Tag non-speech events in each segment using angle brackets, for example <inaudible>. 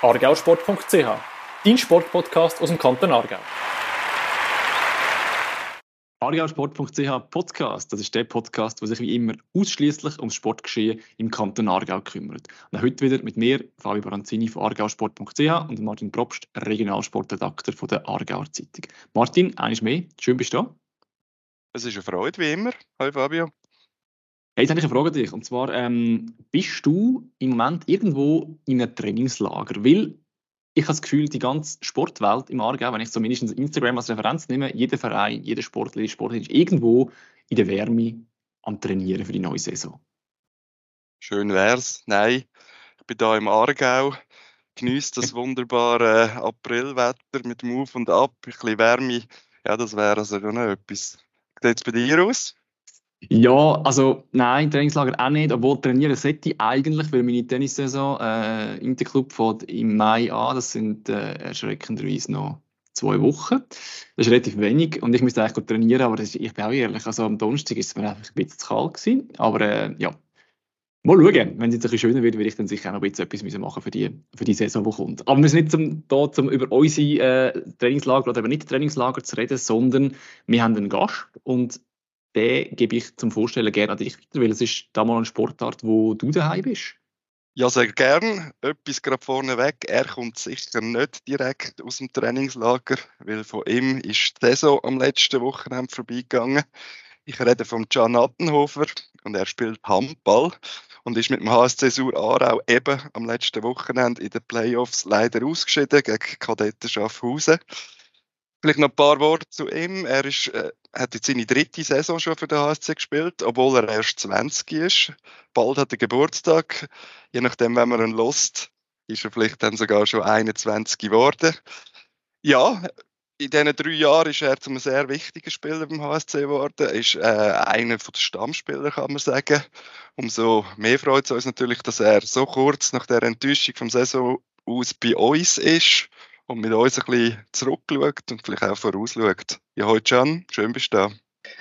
argausport.ch, dein Sportpodcast aus dem Kanton Aargau. Argausport.ch Podcast, das ist der Podcast, der sich wie immer ausschließlich ums Sportgeschehen im Kanton Aargau kümmert. Und heute wieder mit mir, Fabio Baranzini von argausport.ch und Martin Probst, Regionalsportredakteur von der Aargauer Zeitung. Martin, eines mehr, schön bist du da. Es ist eine Freude, wie immer. Hallo Fabio. Hey, jetzt habe ich eine Frage an dich. Und zwar, ähm, bist du im Moment irgendwo in einem Trainingslager? Weil ich habe das Gefühl, die ganze Sportwelt im Aargau, wenn ich so mindestens Instagram als Referenz nehme, jeder Verein, jeder Sportler, jede Sportlerin ist irgendwo in der Wärme am Trainieren für die neue Saison. Schön wär's. Nein, ich bin da im Aargau, genieße das wunderbare Aprilwetter mit dem Auf und Ab, ein bisschen Wärme. Ja, das wäre also schon etwas. Wie sieht es bei dir aus? Ja, also nein, Trainingslager auch nicht, obwohl trainieren sollte ich eigentlich, weil meine Tennissaison äh, Interclub fängt im Mai an, das sind äh, erschreckenderweise noch zwei Wochen. Das ist relativ wenig und ich müsste eigentlich trainieren, aber ist, ich bin auch ehrlich, also am Donnerstag ist es mir einfach ein bisschen zu kalt gewesen, aber äh, ja, mal schauen, wenn es jetzt ein bisschen schöner wird, werde ich dann sicher auch noch ein bisschen etwas machen für die, für die Saison, die kommt. Aber wir sind nicht zum, da, um über unsere äh, Trainingslager oder eben nicht Trainingslager zu reden, sondern wir haben einen Gast und den gebe ich zum Vorstellen gerne an dich weiter, weil es ist da mal eine Sportart, wo du daheim bist. Ja, sehr gern. Etwas gerade vorneweg. Er kommt sicher nicht direkt aus dem Trainingslager, weil von ihm ist die Saison am letzten Wochenende vorbeigegangen. Ich rede von Can Attenhofer und er spielt Handball und ist mit dem HSC Sur Aarau eben am letzten Wochenende in den Playoffs leider ausgeschieden gegen Kadetten Schaffhausen. Vielleicht noch ein paar Worte zu ihm. Er ist, äh, hat jetzt seine dritte Saison schon für den HSC gespielt, obwohl er erst 20 ist. Bald hat er Geburtstag. Je nachdem, wenn man ihn lost, ist er vielleicht dann sogar schon 21 geworden. Ja, in diesen drei Jahren ist er zu einem sehr wichtigen Spieler beim HSC geworden. Er ist äh, einer der Stammspieler, kann man sagen. Umso mehr freut es uns natürlich, dass er so kurz nach der Enttäuschung vom Saison aus bei uns ist und mit uns ein bisschen zurückschaut und vielleicht auch vorausschaut. Ja, heute Can, schön bist du da.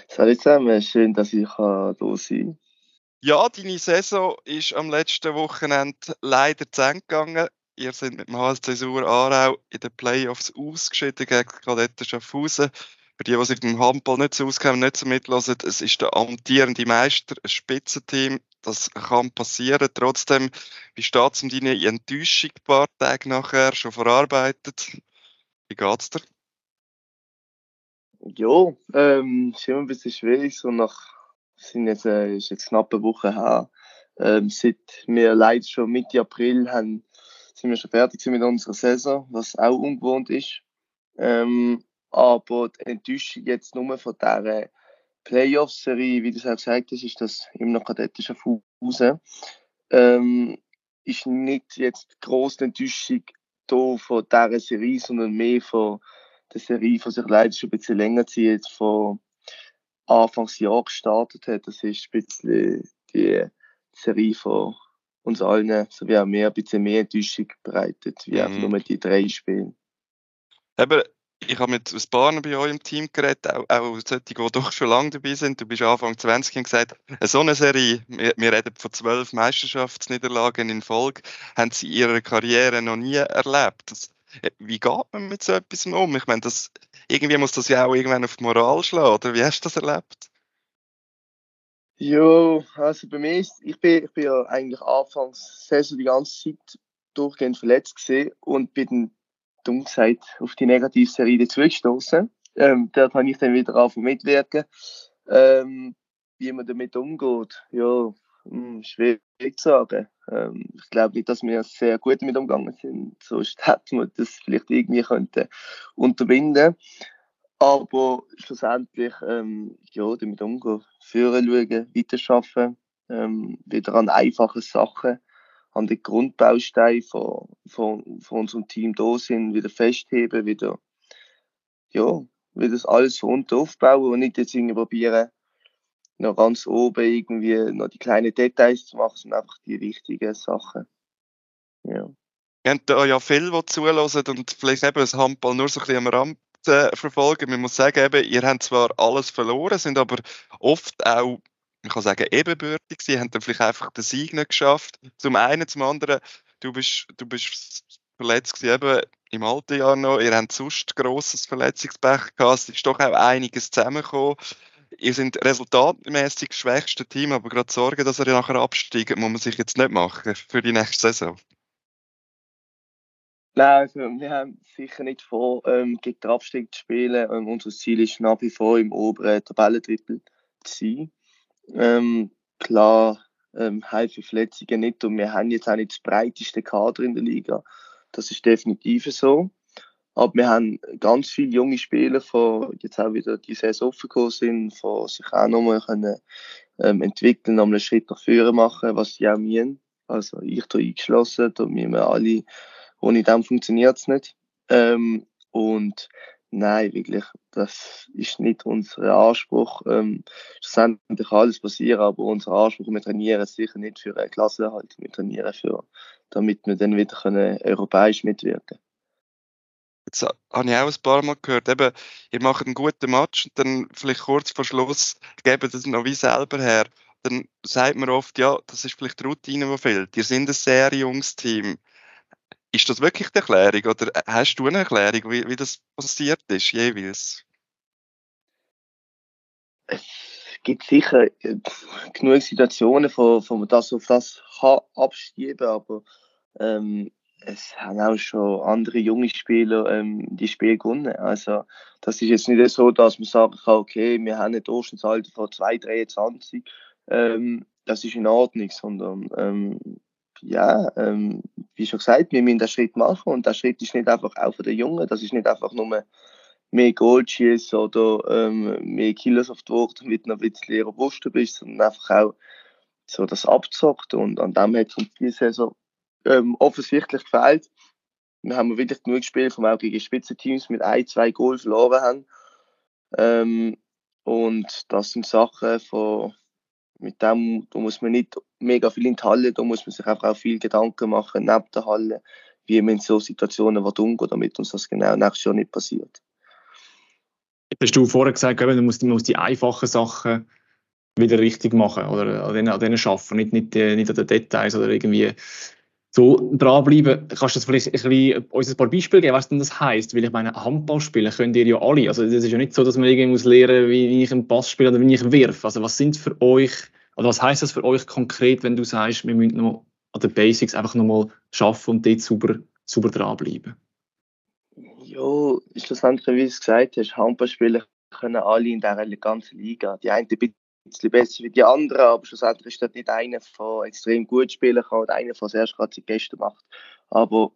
Salut zusammen, schön, dass ich da sein kann. Ja, deine Saison ist am letzten Wochenende leider zu Ende gegangen. Ihr seid mit dem HSC Sur Aarau in den Playoffs ausgeschieden gegen Kadetten Schaffhausen. Für die, die sich im Handball nicht so auskennen, nicht so mitlassen, es ist der amtierende Meister, ein Spitzenteam. Das kann passieren. Trotzdem, wie steht es um deine Enttäuschung ein paar Tage nachher schon verarbeitet? Wie geht's dir? Ja, ähm, ist immer ein bisschen schwierig. So nach, sind jetzt, äh, ist jetzt knapp Woche her. Ähm, seit wir leider schon Mitte April haben, sind wir schon fertig mit unserer Saison, was auch ungewohnt ist. Ähm, aber die Enttäuschung jetzt nur von dieser Playoff-Serie, wie du es auch gesagt hast, ist das immer noch kadettischer Fuß. Ähm, ist nicht jetzt grosse Enttäuschung hier von dieser Serie, sondern mehr von der Serie, die sich leider schon ein bisschen länger zieht, von Anfangsjahr gestartet hat. Das ist ein bisschen die Serie von uns allen, so wie auch mehr, ein bisschen mehr Enttäuschung bereitet, wie mhm. einfach nur die drei Spiele. Eben, ich habe mit ein paar bei euch im Team geredet, auch, auch solche, die doch schon lange dabei sind. Du bist Anfang 20 und gesagt, so eine Serie, wir, wir reden von zwölf Meisterschaftsniederlagen in Folge, haben sie in ihrer Karriere noch nie erlebt. Das, äh, wie geht man mit so etwas um? Ich meine, das, irgendwie muss das ja auch irgendwann auf die Moral schlagen, oder wie hast du das erlebt? Ja, also bei mir ist, ich bin, ich bin ja eigentlich anfangs Saison die ganze Zeit durchgehend verletzt gesehen und bin dumm gesagt, auf die Negativserie dazugestoßen. Ähm, dort habe ich dann wieder auf mitwirken. Ähm, wie man damit umgeht, ja, mh, hm, schwierig zu sagen. Ähm, ich glaube nicht, dass wir sehr gut damit umgegangen sind. Sonst hätten wir das vielleicht irgendwie könnte unterbinden Aber schlussendlich, ähm, ja, damit umgehen, führen schauen, weiterarbeiten, ähm, wieder an einfachen Sachen an die Grundbausteine von, von, von unserem Team da sind, wieder festheben, wieder, ja, wieder das alles rund aufbauen und nicht jetzt irgendwie probieren, noch ganz oben irgendwie noch die kleinen Details zu machen, sondern einfach die wichtigen Sachen. Ja. Wir haben da ja viele, die zulassen und vielleicht eben das Handball nur so ein bisschen am Rand äh, verfolgen. Man muss sagen, eben, ihr habt zwar alles verloren, sind aber oft auch man kann sagen, ebenbürtig. Sie haben dann vielleicht einfach den Sieg nicht geschafft. Zum einen, zum anderen, du bist, du bist verletzt gewesen, eben im alten Jahr noch. Ihr habt sonst grosses Verletzungspech gehabt. Es ist doch auch einiges zusammengekommen. Ihr seid resultatmäßig das schwächste Team, aber gerade Sorge, dass ihr nachher absteigt, muss man sich jetzt nicht machen für die nächste Saison. Nein, also wir haben sicher nicht vor, ähm, gegen den Abstieg zu spielen. Ähm, unser Ziel ist nach wie vor im oberen Tabellendrittel zu sein. Ähm, klar, ähm, für Verletzungen nicht und wir haben jetzt auch nicht das breiteste Kader in der Liga. Das ist definitiv so. Aber wir haben ganz viele junge Spieler, die jetzt auch wieder die Saison offen sind, die sich auch nochmal können, ähm, entwickeln, nochmal einen Schritt nach vorne machen, was sie auch müssen. Also ich da eingeschlossen, da müssen wir alle, ohne dem funktioniert es nicht. Ähm, und nein, wirklich, das ist nicht unser Anspruch. Ähm, schlussendlich kann alles passieren, aber unser Anspruch, wir trainieren sicher nicht für eine Klassenerhalt, wir trainieren für, damit wir dann wieder können, europäisch mitwirken können. Jetzt habe ich auch ein paar Mal gehört, eben, ihr macht einen guten Match und dann vielleicht kurz vor Schluss gebt das noch wie selber her. Dann sagt man oft, ja, das ist vielleicht die Routine, die fehlt. Ihr seid ein sehr junges Team. Ist das wirklich die Erklärung oder hast du eine Erklärung, wie, wie das passiert ist, jeweils? Es gibt sicher genug Situationen, wo, wo man das auf das kann abschieben kann, aber ähm, es haben auch schon andere junge Spieler ähm, die Spiele gewonnen. Also, das ist jetzt nicht so, dass man sagen kann, okay, wir haben ein Durchschnittsalter von 2,23. Ähm, das ist in Ordnung, sondern ähm, ja, ähm, wie schon gesagt, wir müssen den Schritt machen und der Schritt ist nicht einfach auch für den Jungen, das ist nicht einfach nur mehr Goalschiss oder ähm, mehr Kilos auf die Waage, damit du noch ein bisschen robuster bist, sondern einfach auch so das abzockt und an dem hat es uns diese Saison ähm, offensichtlich gefällt. Wir haben wirklich genug gespielt, vom auch gegen Spitzenteams mit ein, zwei Goals verloren haben. Ähm, und das sind Sachen, von, mit dem da muss man nicht mega viel in die Halle, da muss man sich einfach auch viel Gedanken machen neben der Halle, wie man in so Situationen umgehen damit uns das genau nächstes Jahr nicht passiert. Hast du vorher gesagt, man muss, man muss die einfachen Sachen wieder richtig machen oder an denen, an denen arbeiten, nicht, nicht, nicht an den Details oder irgendwie so dranbleiben. Kannst du das vielleicht ein bisschen, uns ein paar Beispiele geben, was denn das heisst? Weil ich meine, Handball spielen könnt ihr ja alle. Also das ist ja nicht so, dass man irgendwie muss lernen, wie, ich einen Pass spiele oder wie ich wirf. Also was sind für euch, oder was heisst das für euch konkret, wenn du sagst, wir müssen noch an den Basics einfach nochmal schaffen und dort sauber, sauber dranbleiben? Ja, schlussendlich, wie du es gesagt hast, Handball spielen können alle in dieser ganzen Liga. Die einen bisschen besser wie die anderen, aber schlussendlich ist das nicht einer, der extrem gut spielen kann oder einer, das erst gerade Gäste macht. Aber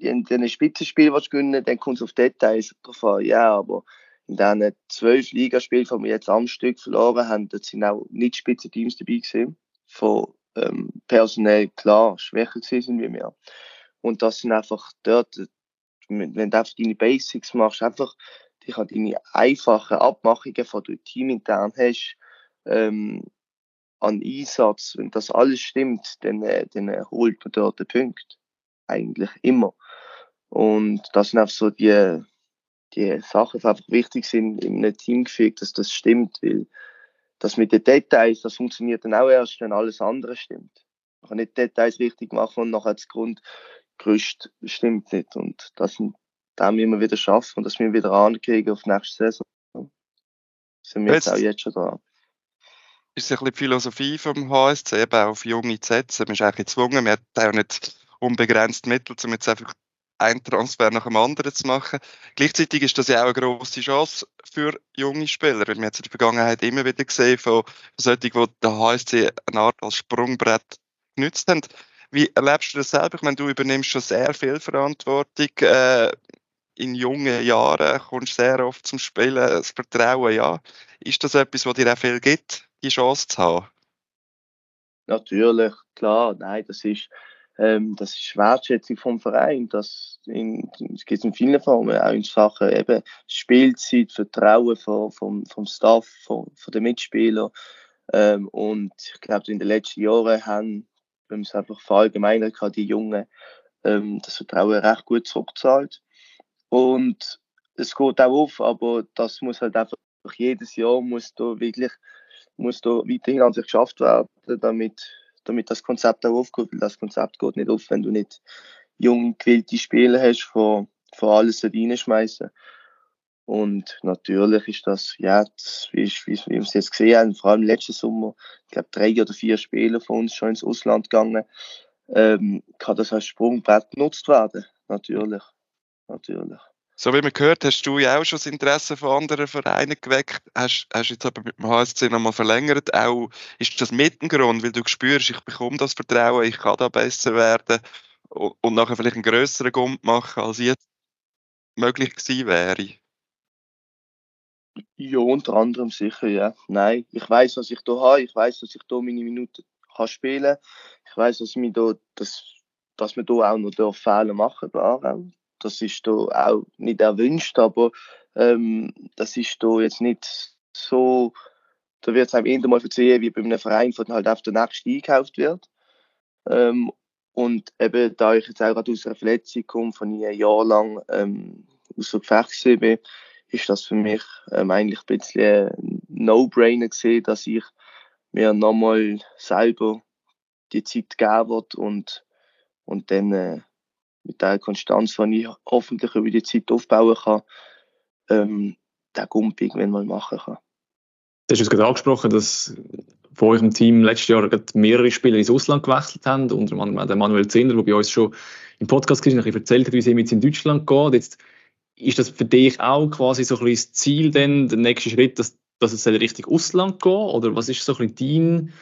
wenn du ein Spitzenspiel willst gewinnen dann kommt es auf Details drauf an. Ja, aber in diesen zwölf Ligaspielen, die wir jetzt am Stück verloren haben, da sind auch nicht Spitzenteams dabei gewesen. Von ähm, personell klar schwächer gewesen wie wir. Und das sind einfach dort, wenn du einfach deine Basics machst, einfach dich an deine einfachen Abmachungen, die du teamintern hast, ähm, an Einsatz, wenn das alles stimmt, dann, äh, dann holt man dort den Punkt. Eigentlich immer. Und das sind einfach so die, die Sachen, die einfach wichtig sind in einem Teamgefüge, dass das stimmt, weil das mit den Details, das funktioniert dann auch erst, wenn alles andere stimmt. Man kann nicht Details richtig machen und nachher das Grundgerüst stimmt nicht. Und das sind da müssen wir wieder schaffen und das müssen wir wieder ankriegen auf nächste Saison. Sind wir jetzt, jetzt auch jetzt schon dran. Ist ein bisschen die Philosophie vom HSC, eben auf junge zu setzen. Man ist eigentlich gezwungen, man hat auch nicht unbegrenzt Mittel, um jetzt einfach einen Transfer nach dem anderen zu machen. Gleichzeitig ist das ja auch eine grosse Chance für junge Spieler, weil wir jetzt in der Vergangenheit immer wieder gesehen von solchen, die der HSC eine Art als Sprungbrett genützt haben. Wie erlebst du das selber? Ich meine, du übernimmst schon sehr viel Verantwortung. Äh, in jungen Jahren kommst sehr oft zum Spielen, das Vertrauen, ja. Ist das etwas, was dir auch viel gibt, die Chance zu haben? Natürlich, klar, nein, das ist, ähm, das ist Wertschätzung vom Verein. Das, in, das gibt in vielen Formen, auch in Sachen eben Spielzeit, Vertrauen vom, vom, vom Staff, von, von den Mitspielern. Ähm, und ich glaube, in den letzten Jahren haben, wenn es einfach verallgemeinert die Jungen ähm, das Vertrauen recht gut zurückgezahlt. Und es geht auch auf, aber das muss halt einfach jedes Jahr muss da wirklich muss da weiterhin an sich geschafft werden, damit, damit das Konzept auch aufgeht. Weil das Konzept geht nicht auf, wenn du nicht junge, gewillte Spieler hast, von, von alles reinschmeißen. Und natürlich ist das, das, wie, wie, wir es jetzt gesehen haben, vor allem letzten Sommer, ich glaube, drei oder vier Spieler von uns schon ins Ausland gegangen, ähm, kann das als Sprungbrett genutzt werden. Natürlich. Natürlich. So wie man gehört, hast du ja auch schon das Interesse von anderen Vereinen geweckt. Hast, hast jetzt aber mit dem HSC nochmal verlängert. Auch ist das mit dem Grund, weil du spürst, ich bekomme das Vertrauen, ich kann da besser werden und, und nachher vielleicht einen grösseren Gump machen, als jetzt möglich gewesen wäre? Ja, unter anderem sicher, ja. Nein, ich weiß, was ich da habe. Ich weiß, dass ich da meine Minuten kann spielen. Ich weiß, dass mir da, dass, dass wir da auch noch Fehler machen dürfen das ist da auch nicht erwünscht, aber ähm, das ist da jetzt nicht so, da wird es einem eher mal verzeihen, wie bei einem Verein, von halt auf der nächste eingekauft wird. Ähm, und eben, da ich jetzt auch gerade aus einer Verletzung komme, von einem Jahr lang ähm, außer Gefecht bin, ist das für mich ähm, eigentlich ein bisschen ein No-Brainer gesehen, dass ich mir nochmal selber die Zeit geben wird und, und dann äh, mit der Konstanz, die ich hoffentlich über die Zeit aufbauen kann, ähm, den Gump irgendwann mal machen kann. Du hast es gerade angesprochen, dass von eurem Team letztes Jahr mehrere Spieler ins Ausland gewechselt haben, unter anderem der Manuel Zehner, der bei uns schon im Podcast war, ein erzählt hat, wie es ihm jetzt in Deutschland geht. Jetzt ist das für dich auch quasi so ein bisschen das Ziel, denn, der nächste Schritt, dass, dass es richtig Ausland geht? Oder was ist so ein bisschen dein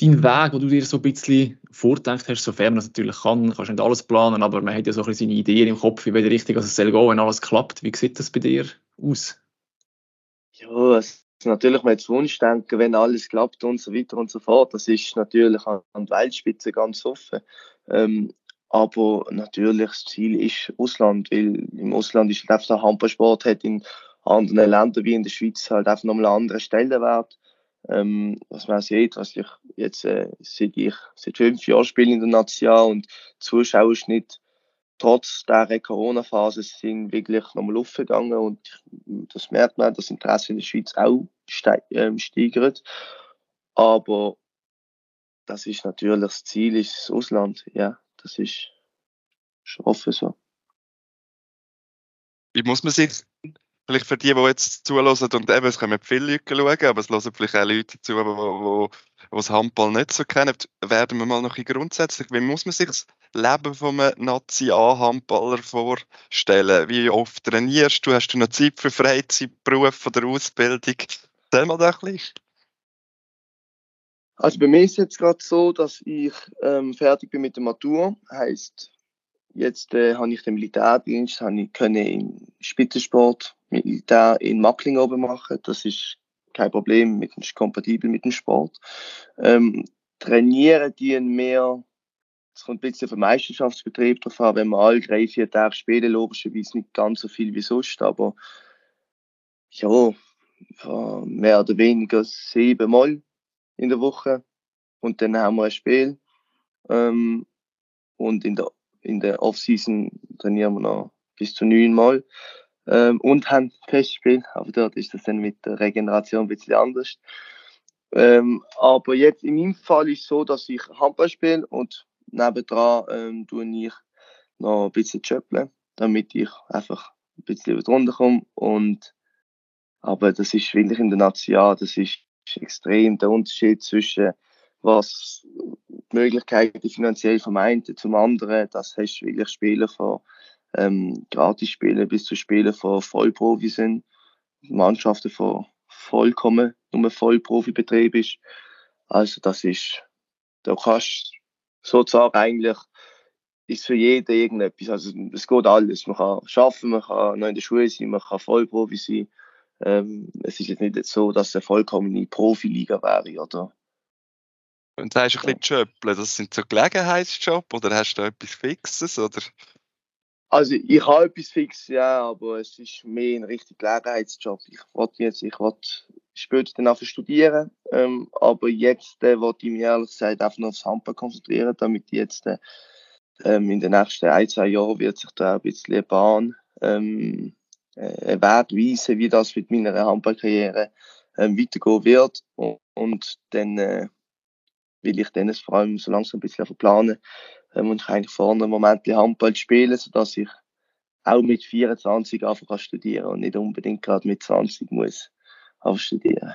dein Weg, wo du dir so ein bisschen vorgedacht hast, sofern man das natürlich kann, kannst nicht alles planen, aber man hat ja so ein bisschen seine Ideen im Kopf, wie welche Richtung es soll gehen, wenn alles klappt. Wie sieht das bei dir aus? Ja, es ist natürlich mal zu Wunschdenken, wenn alles klappt und so weiter und so fort. Das ist natürlich an der Weltspitze ganz offen. Ähm, aber natürlich, das Ziel ist Ausland, weil im Ausland ist halt einfach der Handballsport hat in anderen Ländern wie in der Schweiz halt einfach nochmal einen anderen Stellenwert ähm, was man sieht, was ich jetzt äh, seit ich seit fünf Jahren spiele in der Nation und Zuschauerschnitt trotz der Corona-Phase sind wirklich nochmal aufgegangen und das merkt man, das Interesse in der Schweiz auch ähm, steigert. Aber das ist natürlich das Ziel, ist das Ausland. Ja, das ist, ist offen so. Wie muss man sich vielleicht für die, die jetzt zulassen und eben, es kommen viele Leute schauen, aber es hören vielleicht auch Leute zu, die, die das Handball nicht so kennen, werden wir mal noch ein grundsätzlich, wie muss man sich das Leben von einem Nazi-A-Handballer vorstellen? Wie oft trainierst du? Hast du noch Zeit für Freizeit, Beruf oder Ausbildung? Erzähl mal da ein bisschen. Also bei mir ist es jetzt gerade so, dass ich ähm, fertig bin mit der Matur. Heißt, jetzt äh, habe ich den Militärdienst, habe ich können im Spitzensport Militär in Mackling oben machen. Das ist kein Problem, mit, ist kompatibel mit dem Sport. Ähm, trainieren die mehr, es kommt ein bisschen den Meisterschaftsbetrieb drauf an, wenn wir alle drei, vier Tage spielen, logischerweise nicht ganz so viel wie sonst, aber ja, mehr oder weniger siebenmal in der Woche und dann haben wir ein Spiel. Ähm, und in der, in der Off-Season trainieren wir noch bis zu neunmal ähm, und haben Festspiel, aber dort ist das dann mit der Regeneration ein bisschen anders. Ähm, aber jetzt in meinem Fall ist es so, dass ich Handball spiele und nebendran ähm, tue ich noch ein bisschen Schöpfeln, damit ich einfach ein bisschen über runterkomme. Und, aber das ist wirklich in der Nation, das ist extrem der Unterschied zwischen was die Möglichkeiten finanziell vom einen zum anderen, das hast du wirklich Spieler von ähm, Gratis-Spiele bis zu Spielen von Vollprofi sind, Mannschaften von vollkommen nur Vollprofi-Betrieb ist. Also das ist, da kannst sozusagen eigentlich ist für jeden irgendetwas. Also es geht alles. Man kann schaffen, man kann noch in der Schule sein, man kann Vollprofi sein. Ähm, es ist jetzt nicht so, dass es eine vollkommene Profiliga wäre, oder? Und sagst du ein bisschen Jobs, das sind so Gelegenheitsjobs oder hast du da etwas Fixes? Oder? Also ich habe etwas fix, ja, aber es ist mehr ein richtig Gelegenheitsjob. Ich wollte jetzt, ich wollte später dann einfach studieren, ähm, aber jetzt äh, wollte ich mich ehrlich gesagt einfach nur aufs Handball konzentrieren, damit jetzt äh, ähm, in den nächsten ein, zwei Jahren wird sich da ein bisschen eine Bahn ähm, äh, Wert weisen, wie das mit meiner Handballkarriere ähm, weitergehen wird und, und dann äh, will ich dann vor allem so langsam ein bisschen verplanen, ähm, und ich eigentlich vorne im Moment Handball spielen, sodass ich auch mit 24 einfach studieren und nicht unbedingt gerade mit 20 muss studieren.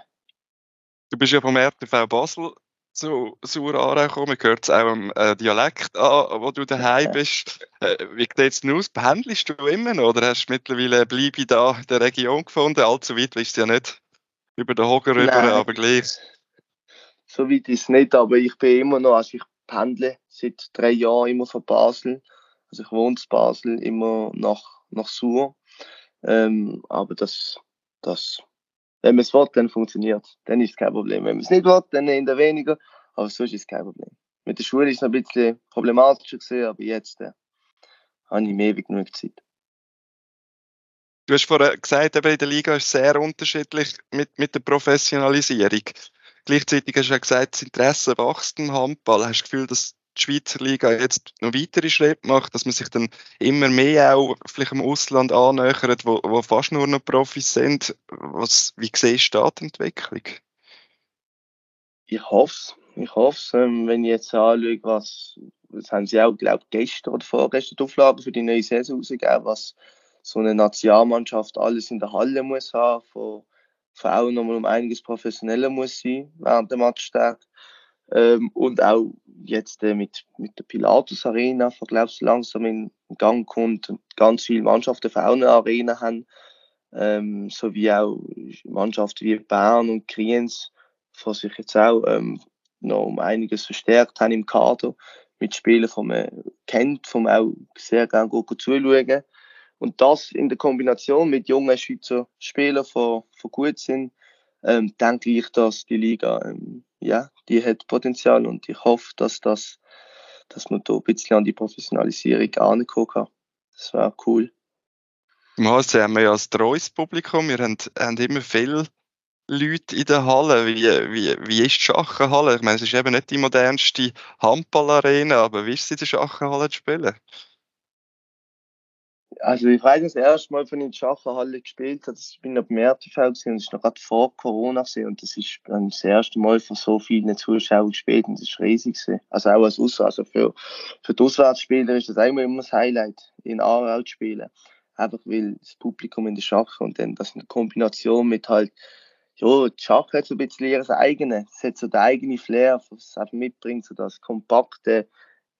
Du bist ja vom RTV Basel zu Surara gekommen. Man hört es auch am äh, Dialekt an, wo du daheim bist. Äh, wie sieht es denn aus? Pendelst du immer noch oder hast du mittlerweile Bleibe da in der Region gefunden? Allzu weit bist du ja nicht über den Hoger rüber, aber gleich. So weit ist es nicht, aber ich bin immer noch, also ich pendle seit drei Jahren immer von Basel. Also ich wohne in Basel, immer nach, nach Sur. Ähm, aber das, das, wenn man es will, dann funktioniert Dann ist es kein Problem. Wenn man es nicht will, dann eher weniger. Aber sonst ist es kein Problem. Mit der Schule ist es ein bisschen problematischer gesehen, aber jetzt äh, habe ich mehr wie genug Zeit. Du hast vorhin gesagt, in der Liga ist es sehr unterschiedlich mit, mit der Professionalisierung. Gleichzeitig hast du ja gesagt, das Interesse wächst im Handball. Hast du das Gefühl, dass die Schweizer Liga jetzt noch weitere Schritte macht, dass man sich dann immer mehr auch vielleicht im Ausland annähert, wo, wo fast nur noch Profis sind. Was, wie siehst du die Entwicklung? Ich hoffe es. Ich hoffe ähm, wenn ich jetzt anschaue, was, das haben sie auch, glaube gestern oder vorgestern die Auflagen für die neue Saison rausgegeben, was so eine Nationalmannschaft alles in der Halle muss haben, von Frauen nochmal um einiges professioneller muss sein während der Matchtag. Ähm, und auch jetzt äh, mit, mit der Pilatus Arena, ich glaube ich, langsam in Gang kommt und ganz viele Mannschaften für auch eine Arena haben, ähm, sowie auch Mannschaften wie Bern und Kriens, die sich jetzt auch ähm, noch um einiges verstärkt haben im Kader, mit Spielern, die man kennt, die man auch sehr gerne zuschauen. Und das in der Kombination mit jungen Schweizer Spielern, die, die gut sind, ähm, denke ich, dass die Liga ähm, ja, die hat Potenzial und ich hoffe, dass das, dass man da ein bisschen an die Professionalisierung ankommen kann. Das wäre cool. Im HSC haben wir ja ein treues Publikum. Wir haben, haben immer viele Leute in der Halle. Wie, wie, wie ist die Schachenhalle? Ich meine, es ist eben nicht die modernste Handballarena, aber wie ist es in der Schachenhalle zu spielen? Also ich weiß das erste Mal von in der Schachenhalle gespielt habe, ich bin auf dem RTV gesehen und das ist noch gerade vor Corona gewesen, und das ist dann das erste Mal von so vielen Zuschauern gespielt und das ist riesig gewesen. Also auch als Aus also für, für die Auswärtsspieler ist das immer immer das Highlight, in Aarau zu spielen. Einfach weil das Publikum in der Schach und dann das eine Kombination mit halt ja, die Schach hat so ein bisschen ihres eigenen. Es hat so den eigenen Flair, was es einfach mitbringt, so das kompakte,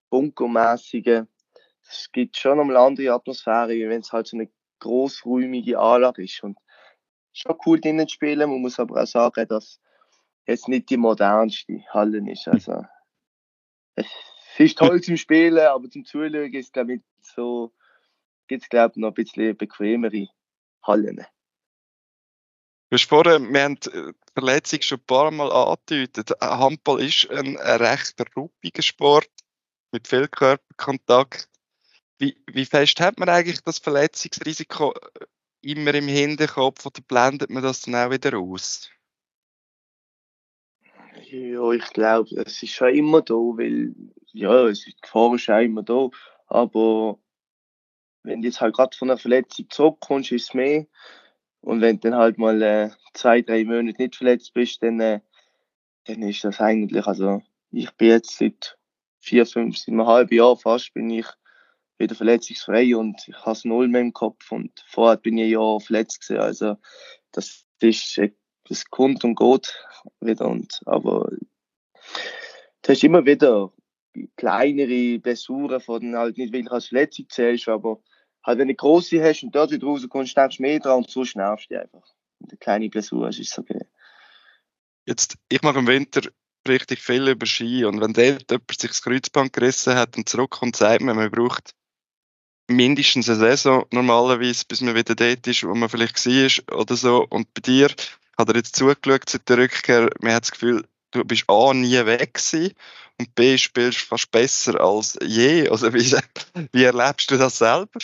bunkermäßige, es gibt schon eine andere Atmosphäre, wenn es halt so eine großräumige Anlage ist. Und schon cool drinnen zu spielen. Man muss aber auch sagen, dass es nicht die modernste Halle ist. Also, es ist toll zum Spielen, aber zum Zuschauen ist glaube ich so, gibt es glaube ich noch ein bisschen bequemere Hallen. Du hast vorhin, wir haben die Verletzung schon ein paar Mal angedeutet. Handball ist ein recht ruppiger Sport mit viel Körperkontakt. Wie, wie fest hat man eigentlich das Verletzungsrisiko äh, immer im Hinterkopf oder blendet man das dann auch wieder aus? Ja, ich glaube, es ist schon immer da, weil ja, es ist, die Gefahr ist auch immer da. Aber wenn du jetzt halt gerade von einer Verletzung zurückkommst, ist es mehr. Und wenn du dann halt mal äh, zwei, drei Monate nicht verletzt bist, dann, äh, dann ist das eigentlich, also ich bin jetzt seit vier, fünf, seit einem halben Jahr fast, bin ich wieder verletzungsfrei und ich habe null mehr im Kopf und vorher bin ich ja verletzt gewesen, also das ist, das kommt und geht wieder und, aber du hast immer wieder kleinere Blessuren von halt nicht wirklich als Verletzung zählst, aber halt wenn du große hast und dort wieder rauskommst, denkst du mehr dran und so nervst du einfach. Und eine kleine Blessur ist okay. Jetzt, ich mache im Winter richtig viel über Ski und wenn dort jemand sich das Kreuzband gerissen hat und zurückkommt, sagt man, man braucht mindestens eine Saison normalerweise, bis man wieder dort ist, wo man vielleicht war oder so. Und bei dir hat er jetzt zugeschaut seit der Rückkehr, man hat das Gefühl, du bist A, nie weg gewesen und B, spielst fast besser als je. Also wie, <laughs> wie erlebst du das selber?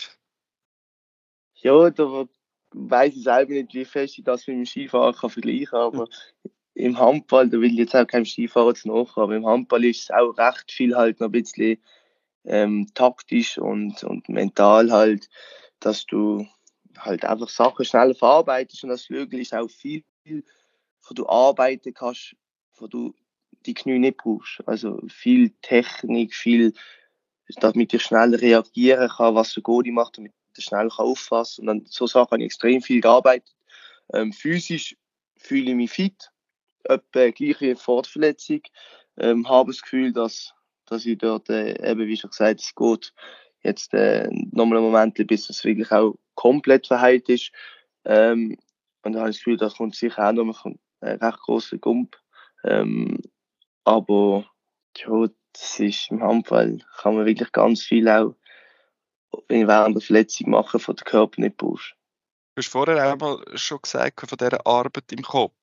Ja, da weiß ich selber nicht, wie fest ich das mit dem Skifahren kann vergleichen kann, aber im Handball, da will ich jetzt auch keinem Skifahrer zu aber im Handball ist es auch recht viel halt noch ein bisschen ähm, taktisch und, und mental halt, dass du halt einfach Sachen schneller verarbeitest und das Flügel ist auch viel, wo du arbeiten kannst, wo du die Knie nicht brauchst. Also viel Technik, viel damit ich schnell reagieren kann, was der Goalie macht, damit ich schnell kann auffassen Und dann so Sachen habe ich extrem viel gearbeitet. Ähm, physisch fühle ich mich fit, etwa gleich wie vor der Verletzung. Ähm, habe das Gefühl, dass, dass ich dort, äh, eben wie schon gesagt, es geht jetzt äh, nochmal einen Moment, bis es wirklich auch komplett verheilt ist. Ähm, und da habe ich das Gefühl, da kommt sicher auch noch ein recht grosser Gump. Ähm, aber ja, das ist im Handball kann man wirklich ganz viel auch während der Verletzung machen, von der Körper nicht brauchst. Du hast vorher auch mal schon gesagt, von dieser Arbeit im Kopf,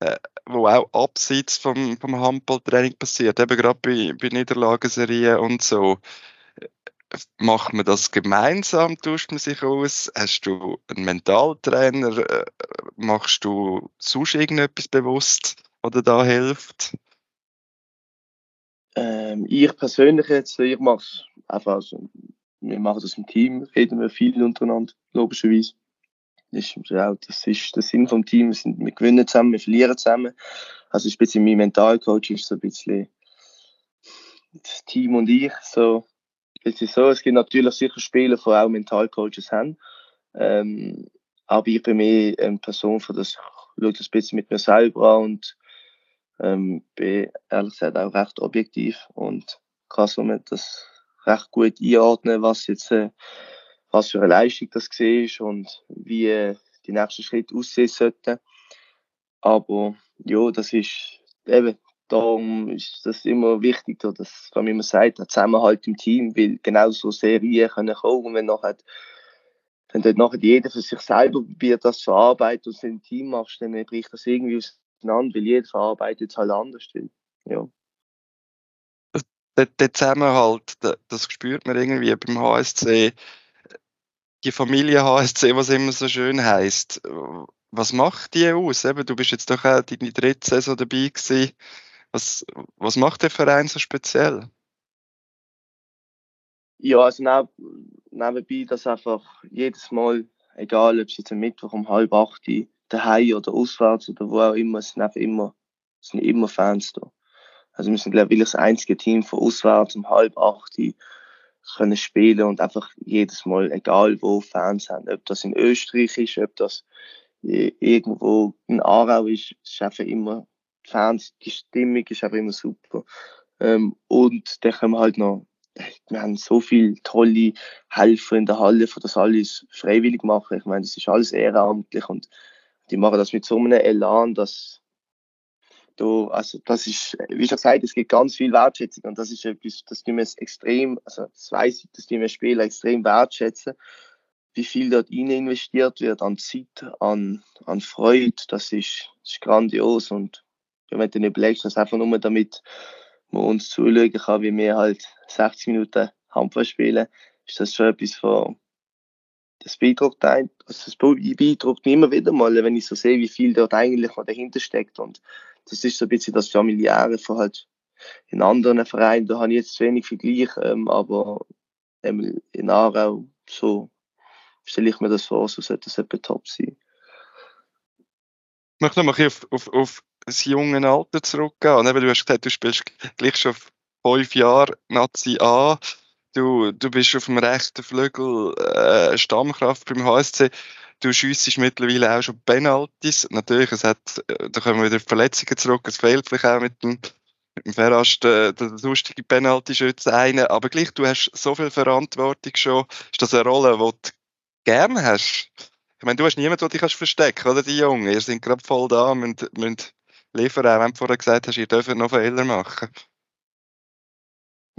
äh, wo auch abseits vom, vom Handballtraining passiert, eben gerade bei, bei Niederlagenserien und so. Macht man das gemeinsam? Tauscht man sich aus? Hast du einen Mentaltrainer? Äh, machst du sonst irgendetwas bewusst, oder da hilft? Ähm, ich persönlich jetzt, ich mache es einfach, also, wir machen das im Team, reden wir viel untereinander, logischerweise. Das ist, auch, das ist der Sinn vom Team. Wir, gewinnen zusammen, wir verlieren zusammen. Also, ein bisschen mein Mentalcoach ist so ein bisschen das Team und ich. So, es ist so, es gibt natürlich sicher Spieler, die auch Mentalcoaches haben. Ähm, aber ich bin mehr eine Person, für das, das ein bisschen mit mir selber an und ähm, bin ehrlich gesagt auch recht objektiv und kann somit das recht gut einordnen, was jetzt äh, was für eine Leistung das ist und wie äh, die nächsten Schritte aussehen sollten. Aber ja, das ist eben, darum ist das immer wichtig, dass, man sagt, der Zusammenhalt im Team, weil genau so Serien können kommen und wenn nachher wenn dort nachher jeder für sich selber probiert, das zu arbeiten und es im Team machst, dann bricht das irgendwie auseinander, weil jeder verarbeitet es halt anders. Ja. Der, der Zusammenhalt, das spürt man irgendwie beim HSC die Familie HSC, was immer so schön heißt, was macht die aus? Eben, du bist jetzt doch auch deine dritte Saison dabei gewesen. Was, was macht der Verein so speziell? Ja, also neb, nebenbei, dass einfach jedes Mal, egal ob es jetzt am Mittwoch um halb acht daheim oder auswärts oder wo auch immer, sind einfach immer, sind immer Fans da. Also wir sind, glaube ich, das einzige Team von auswärts um halb acht können spielen und einfach jedes Mal, egal wo Fans haben, ob das in Österreich ist, ob das irgendwo in Aarau ist, ist einfach immer Fans, die Stimmung ist einfach immer super. Ähm, und dann können wir halt noch, wir haben so viele tolle Helfer in der Halle, für das alles freiwillig machen. Ich meine, das ist alles ehrenamtlich und die machen das mit so einem Elan, dass da, also das ist, wie schon gesagt, es gibt ganz viel Wertschätzung und das ist etwas, das die wir extrem, also das weiß ich, dass die wir Spieler extrem wertschätzen, wie viel dort rein investiert wird an Zeit, an, an Freude, das ist, das ist grandios und wenn du dann überlegst, dass einfach nur damit man uns zuschauen kann, wie wir halt 60 Minuten Handball spielen, ist das schon etwas von, das beeindruckt ein, also das beeindruckt mich immer wieder mal, wenn ich so sehe, wie viel dort eigentlich dahinter steckt und das ist so ein bisschen das Familiäre von halt in anderen Vereinen, da habe ich jetzt wenig Vergleich, ähm, aber in Aarau, so stelle ich mir das vor, so sollte das etwa top sein. Ich möchte noch mal auf, auf, auf das junge Alter zurückgehen. Du hast gesagt, du spielst gleich schon fünf Jahre Nazi A. Du, du bist auf dem rechten Flügel äh, Stammkraft beim HSC du schiessest mittlerweile auch schon Penalties. Natürlich, es hat, äh, da kommen wieder Verletzungen zurück. Es fehlt vielleicht auch mit dem, mit dem Ferrast äh, der lustige Penalty-Schütze einen. Aber gleich, du hast so viel Verantwortung schon. Ist das eine Rolle, die du gerne hast? Ich meine, du hast niemanden, der dich kannst verstecken oder die Jungen? Ihr sind gerade voll da, müssen, müssen liefern. Auch wenn du vorher gesagt hast, ihr dürft noch Fehler machen.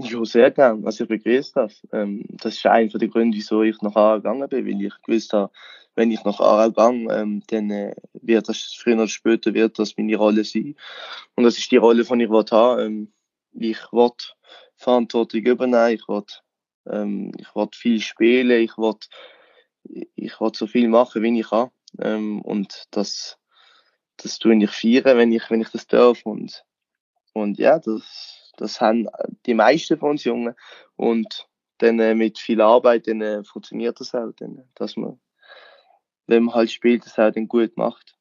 Ja, sehr gerne. Also ich begrüße das. Ähm, das ist einer der Gründe, wieso ich nach Aarau gegangen bin, weil ich gewusst habe, wenn ich nach Aarau gehe, ähm, dann äh, wird das früher oder später wird das meine Rolle sein. Und das ist die Rolle, die ich haben ähm, Ich will Verantwortung übernehmen, ich will, ähm, ich will viel spielen, ich will, ich will so viel machen, wie ich kann. Ähm, und das, das tue ich feiern, wenn ich, wenn ich das darf. Und, und ja, das das haben die meisten von uns Jungen. Und dann äh, mit viel Arbeit dann, äh, funktioniert das auch, dann, dass man, wenn man halt spielt, das auch dann gut macht.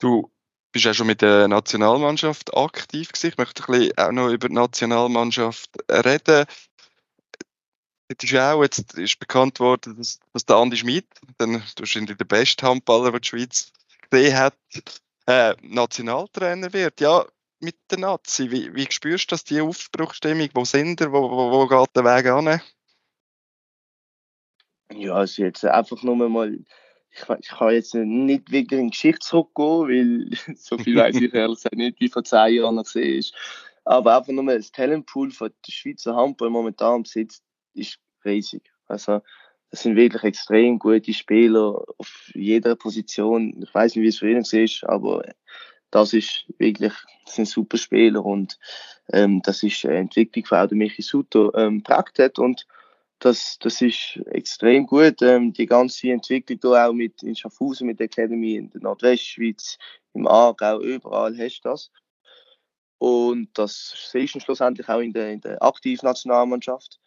Du bist auch schon mit der Nationalmannschaft aktiv gewesen. Ich möchte ein bisschen auch noch über die Nationalmannschaft reden. Es ist ja auch jetzt ist bekannt worden, dass, dass der Andi Schmid, dann wahrscheinlich der beste Handballer, den die Schweiz gesehen hat, äh, Nationaltrainer wird. Ja, mit der Nazi. Wie, wie spürst du das, die Aufbruchstimmung? Wo sind wir? Wo, wo, wo geht der Weg an? Ja, also jetzt einfach nur mal ich, ich kann jetzt nicht wirklich in die Geschichte zurückgehen, weil <laughs> so viel weiß ich <laughs> ehrlich gesagt nicht, wie vor zehn Jahren noch gesehen ist. Aber einfach nur das Talentpool von der Schweizer Handball momentan besitzt, ist riesig. Also, das sind wirklich extrem gute Spieler auf jeder Position. Ich weiß nicht, wie es für ihn ist, aber das ist wirklich, das sind super Spieler und ähm, das ist eine Entwicklung von Michi Suto ähm, hat und das, das ist extrem gut. Ähm, die ganze Entwicklung da auch mit in Schaffhausen, mit der Academy in der Nordwestschweiz, im Aargau, überall hast du das. Und das siehst du schlussendlich auch in der, in der aktiven Nationalmannschaft.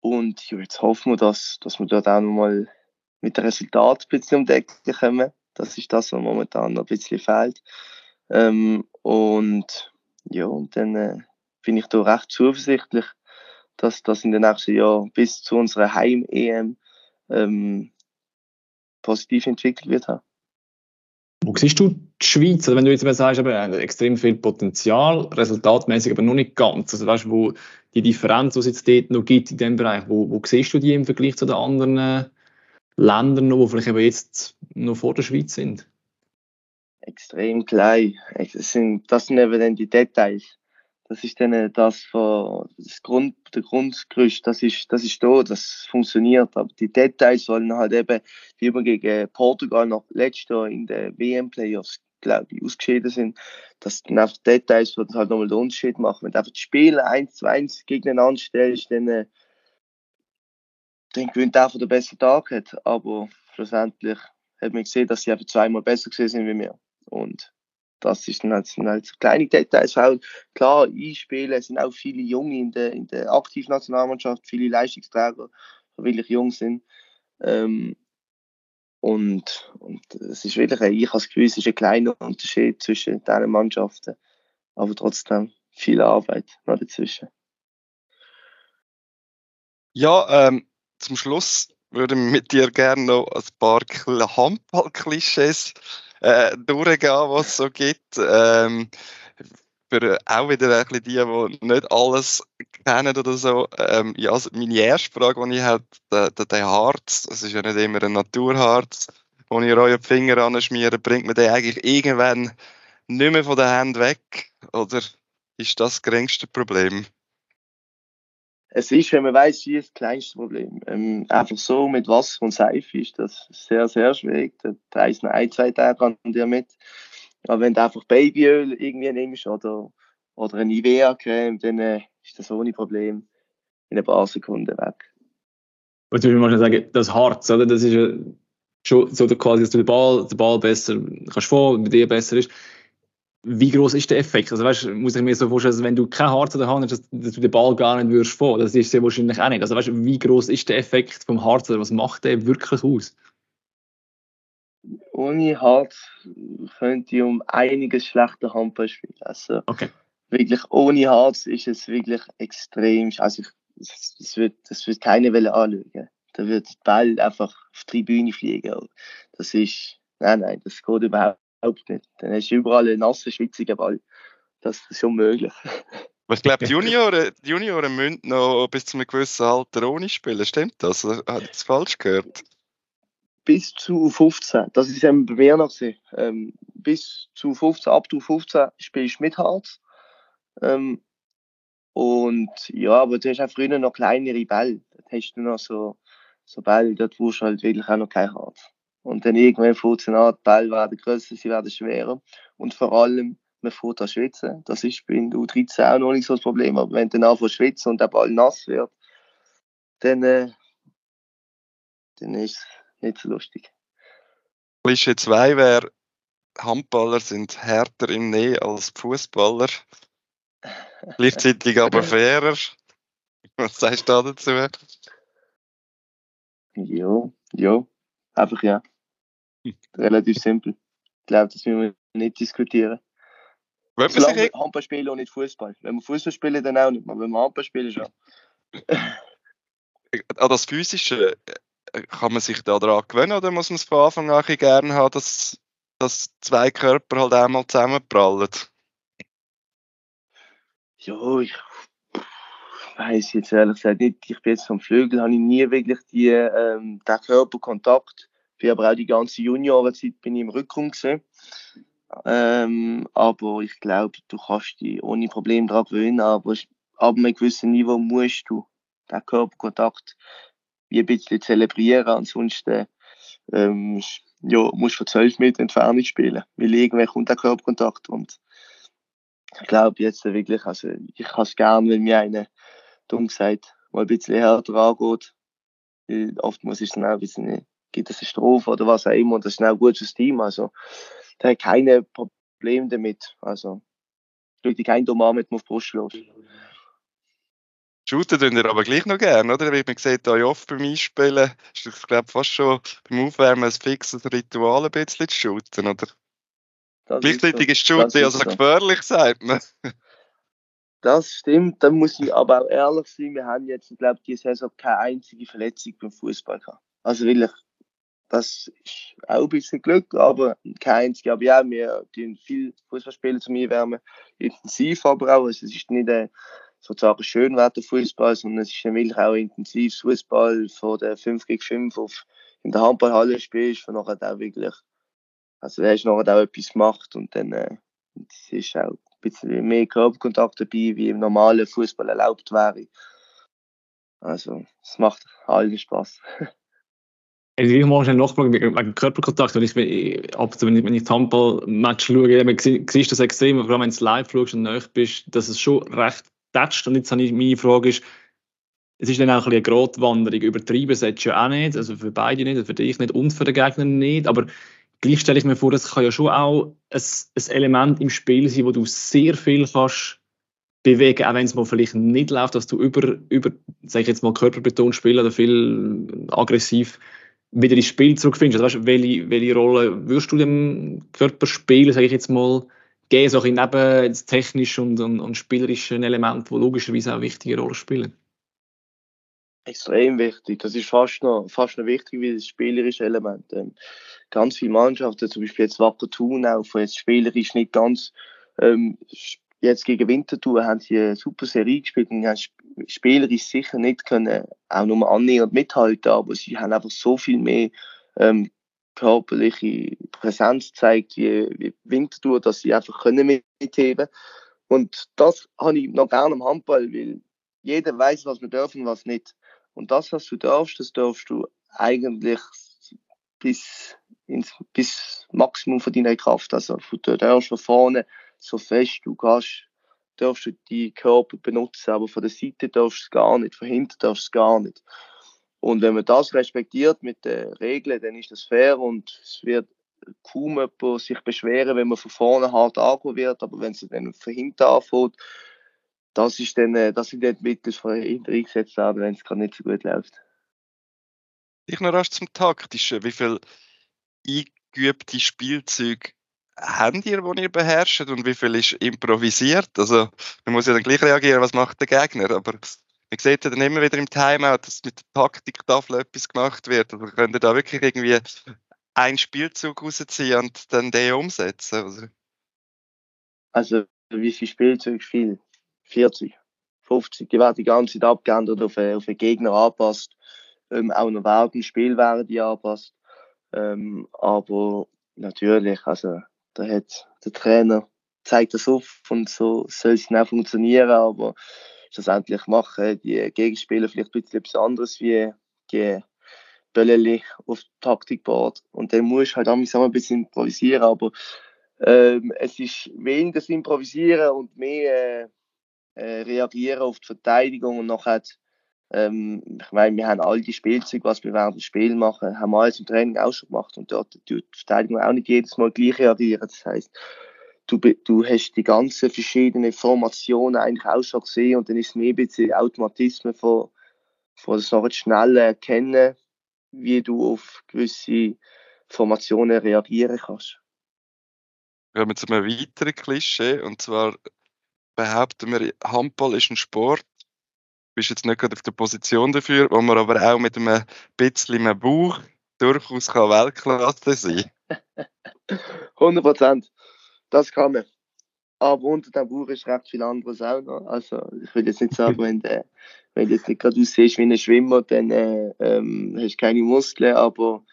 Und jetzt hoffen wir, dass, dass wir dort auch nochmal mit dem Resultat ein bisschen um die Ecke kommen. Das ist das, was momentan noch ein bisschen fehlt. Ähm, und ja, und dann äh, bin ich da recht zuversichtlich, dass das in den nächsten Jahren bis zu unserer Heim-EM ähm, positiv entwickelt wird haben. Wo siehst du die Schweiz? Also wenn du jetzt mal sagst, eben, extrem viel Potenzial, resultatmäßig aber noch nicht ganz. Also weißt, wo die Differenz, die es jetzt dort noch gibt in dem Bereich, wo, wo siehst du die im Vergleich zu den anderen äh, Ländern, die vielleicht eben jetzt noch vor der Schweiz sind? Extrem klein. Das sind, das sind eben dann die Details das ist dann äh, das das Grund, der Grundgerüst, das ist, das ist da, das funktioniert. Aber die Details sollen halt eben, wie wir gegen Portugal noch letztes Jahr in der WM-Playoffs, glaube ich, ausgeschieden sind, dass dann einfach Details, die halt nochmal den Unterschied machen. Wenn du einfach die Spiele eins zu eins gegeneinander stellst, dann, äh, dann gewinnt der, der den besseren Tag hat. Aber schlussendlich hat man gesehen, dass sie einfach zweimal besser gesehen sind wie wir. Und das ist dann halt, kleine Details. Auch klar, einspielen, es sind auch viele Junge in der, in der Aktivnationalmannschaft, viele Leistungsträger, wirklich jung sind. Ähm, und, und es ist wirklich, ein, ich habe das Gefühl, es ist ein kleiner Unterschied zwischen diesen Mannschaften, aber trotzdem viel Arbeit noch dazwischen. Ja, ähm, zum Schluss würde ich mit dir gerne noch ein paar Handball-Klischees äh, durchgehen, was es so gibt. Ähm, für auch wieder ein die, die nicht alles kennen oder so. Ähm, ja, also meine erste Frage, die ich habe, der, der, der Harz, das ist ja nicht immer ein Naturharz, den ich euren Finger anschmiere, bringt man den eigentlich irgendwann nicht mehr von der Hand weg? Oder ist das das geringste Problem? Es ist, wenn man weiß, wie das kleinste Problem. Ähm, einfach so mit Wasser und Seife ist das sehr, sehr schwierig. Da noch ein, zwei Tage an dir mit. Aber wenn du einfach Babyöl irgendwie nimmst oder, oder eine Nivea-Creme, dann äh, ist das ohne Problem in ein paar Sekunden weg. Und ich würde sagen, das Harz, oder? Das ist schon so quasi, dass du den Ball, den Ball besser kannst vor, bei dir besser ist wie groß ist der Effekt? Also weißt, muss ich mir so vorstellen, also wenn du kein Harz in der Hand hast, dass, du den Ball gar nicht würdest vor. Das ist sehr wahrscheinlich auch nicht. Also weißt, wie groß ist der Effekt vom Harz? Was macht der wirklich aus? Ohne Harz könnte ich um einiges schlechter Handball spielen. Also okay. wirklich ohne Harz ist es wirklich extrem. Also das, wird, das wird keine Welle anschauen. Da wird der Ball einfach auf die Tribüne fliegen. Das ist, nein, nein, das geht überhaupt überhaupt nicht. Dann hast du überall einen nassen, schwitzigen Ball. Das ist unmöglich. ich glaube, die Junioren, die Junioren müssen noch bis zu einem gewissen Alter ohne spielen. Stimmt das? Oder habe ich das falsch gehört? Bis zu 15. Das ist eben bei mir noch so. Ähm, bis zu 15, ab zu 15 spielst du mit Harz. Ähm, und ja, aber du hast auch früher noch kleinere Bälle. Da hast du noch so, so Bälle, dort wo du halt wirklich auch noch kein Harz. Und dann irgendwann fängt es an, die Bälle werden grösser, sie werden schwerer. Und vor allem, man fährt an schwitzen. Das ist bei der U13 auch noch nicht so das Problem. Aber wenn du anfängst zu schwitzen und der Ball nass wird, dann, äh, dann ist es nicht so lustig. Klischee 2 wäre, Handballer sind härter im Nähe als Fußballer. <laughs> Gleichzeitig aber fairer. Was sagst du da dazu? Ja, ja, einfach ja. <laughs> Relativ simpel. Ich glaube, das müssen wir nicht diskutieren. Wenn man Solange wir Handball spielen und nicht Fußball. Wenn wir Fußball spielen, dann auch nicht. Aber wenn wir Handball spielen, schon. an das Physische, äh, kann man sich da daran gewöhnen oder muss man es von Anfang an gerne haben, dass, dass zwei Körper halt einmal zusammenprallen? Ja, ich weiß jetzt ehrlich gesagt nicht. Ich bin jetzt vom Flügel, habe ich nie wirklich die, ähm, den Körperkontakt. Bin aber auch die ganze Juniorenzeit bin ich im Rückraum gesehen. Ähm, aber ich glaube, du kannst dich ohne Probleme daran gewöhnen, aber ab einem gewissen Niveau musst du den Körperkontakt wie ein bisschen zelebrieren, ansonsten ähm, ja, musst du von 12 Meter Entfernung spielen, weil irgendwann kommt der Körperkontakt und ich glaube jetzt wirklich, also ich kann es gerne, wenn mir einer dumm gesagt mal ein bisschen härter angeht, weil oftmals ist es dann auch ein bisschen, gibt es eine Strophe oder was auch immer und das ist dann auch gut fürs Team, also da hat keine Probleme damit, also schau dir kein dummer mit auf die Brust los. Shooten tun ihr aber gleich noch gerne, oder? Wie man sieht, da oft beim Einspielen, ist das, glaube ich, fast schon beim Aufwärmen ein fixes Ritual, ein bisschen zu shooten, oder? Das Gleichzeitig ist so. Das Shooting also so. gefährlich, sagt man. Das stimmt, da muss ich aber auch ehrlich sein, wir haben jetzt, ich glaube, diese Saison keine einzige Verletzung beim Fußball gehabt. Also wirklich, das ist auch ein bisschen Glück, aber keine einzige. Aber ja, wir tun viel Fußballspiele zu mir wärmen, intensiv aber auch. Also es ist nicht ein sozusagen Schönwetterfußball, sondern es ist wirklich auch intensives Fußball von der 5 gegen 5 auf in der Handballhalle spielst, von nachher auch wirklich, also da hast du nachher auch etwas gemacht und dann äh, es ist auch ein bisschen mehr Körperkontakt dabei, wie im normalen Fußball erlaubt wäre. Also, es macht allen Spaß. <laughs> Also ich muss schnell nachfragen wegen Körperkontakt. Wenn ich, ab, wenn ich, wenn ich Handball-Match schaue, eben, sie- siehst du das extrem, vor allem wenn du live schaust und nahe bist, dass es schon recht tätscht. Und jetzt habe ich, meine Frage ist, es ist dann auch ein eine Grotwanderung. Übertrieben sollte ja auch nicht, also für beide nicht, für dich nicht und für den Gegner nicht. Aber gleich stelle ich mir vor, das kann ja schon auch ein, ein Element im Spiel sein, wo du sehr viel kannst bewegen, auch wenn es mal vielleicht nicht läuft, dass du über, über sag ich jetzt mal, körperbetont spielen oder viel aggressiv wieder ins Spiel zurückfindest. Also, weißt, welche, welche Rolle würdest du dem Körperspiel, sage ich jetzt mal, geben, so ein neben das technischen und, und, und spielerischen Element, die logischerweise auch eine wichtige Rolle spielen? Extrem wichtig. Das ist fast noch, fast noch wichtiger wie das spielerische Element. Ganz viele Mannschaften, zum Beispiel jetzt Wacker auch von jetzt spielerisch nicht ganz, ähm, jetzt gegen Winterthur haben sie eine super Serie gespielt und haben spielerisch sicher nicht können, auch nur annähernd mithalten, aber sie haben einfach so viel mehr ähm, körperliche Präsenz gezeigt wie, wie Winterthur, dass sie einfach können mitheben. Und das habe ich noch gerne am Handball, weil jeder weiß, was wir dürfen und was nicht. Und das, was du darfst, das darfst du eigentlich bis ins bis Maximum von deiner Kraft. Also du darfst von vorne so fest du kannst, darfst du die Körper benutzen, aber von der Seite darfst du es gar nicht, von hinten darfst du es gar nicht. Und wenn man das respektiert mit den Regeln, dann ist das fair und es wird kaum jemand sich beschweren, wenn man von vorne hart angehen wird, aber wenn es dann von hinten anfängt, das ist dann, äh, das sind dann die Mittel von hinten eingesetzt werden, wenn es gerade nicht so gut läuft. Ich noch rasch zum Taktischen. Wie viel eingeübte Spielzeuge habt ihr, die ihr beherrscht und wie viel ist improvisiert? Also, man muss ja dann gleich reagieren, was macht der Gegner, aber man sieht ja dann immer wieder im Timeout, dass mit der Taktiktafel etwas gemacht wird. Also könnt ihr da wirklich irgendwie einen Spielzug rausziehen und dann den umsetzen? Oder? Also, wie viele Spielzeuge viel? 40, 50, die werden die ganze Zeit abgeändert, auf, auf den Gegner angepasst. Ähm, auch noch während dem Spiel werden die angepasst. Ähm, aber natürlich, also, da hat der Trainer zeigt das auf und so soll es auch funktionieren, aber schlussendlich machen die Gegenspieler vielleicht ein bisschen etwas anderes wie die Bälleli auf Taktikboard. Und dann musst du halt auch ein bisschen improvisieren, aber ähm, es ist weniger das Improvisieren und mehr äh, äh, reagieren auf die Verteidigung und nachher, ähm, ich meine, wir haben all die Spielzeuge, was wir während dem Spiel machen, haben wir alles im Training auch schon gemacht und dort tut die Verteidigung auch nicht jedes Mal gleich reagieren. Das heißt, du, du hast die ganzen verschiedenen Formationen eigentlich auch schon gesehen und dann ist es ein bisschen Automatismen von, von das noch schnell erkennen, wie du auf gewisse Formationen reagieren kannst. Wir zu einem weiteren Klischee. Und zwar behaupten wir, Handball ist ein Sport. Du bist jetzt nicht gerade auf der Position dafür, wo man aber auch mit einem bisschen einem Bauch durchaus kann Weltklasse sein <laughs> 100 Prozent. Das kann man. Aber unter dem Bauch ist recht viel anderes auch noch. Also, ich will jetzt nicht sagen, <laughs> wenn, der, wenn du jetzt nicht gerade aussiehst wie ein Schwimmer, dann äh, ähm, hast du keine Muskeln, aber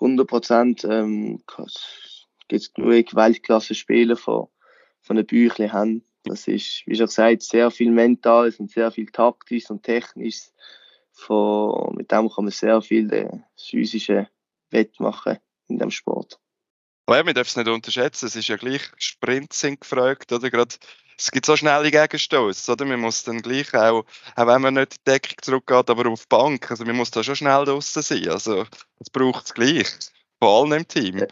100 Prozent ähm, gibt es genug Weltklasse-Spiele von, von den Büchlein haben. Das ist, wie schon gesagt, sehr viel Mentales und sehr viel Taktisches und Technisches. Von, mit dem kann man sehr viel äh, physische Wettmachen in dem Sport. Ja, man darf es nicht unterschätzen. Es ist ja gleich, Sprints sind gefragt, oder? Gerade, es gibt so schnelle Gegenstoße, oder? Man muss dann gleich auch, auch wenn man nicht die Deckung zurückgeht, aber auf die Bank, also man muss da schon schnell draußen sein. Also, es braucht es gleich. Vor allem im Team. Ja,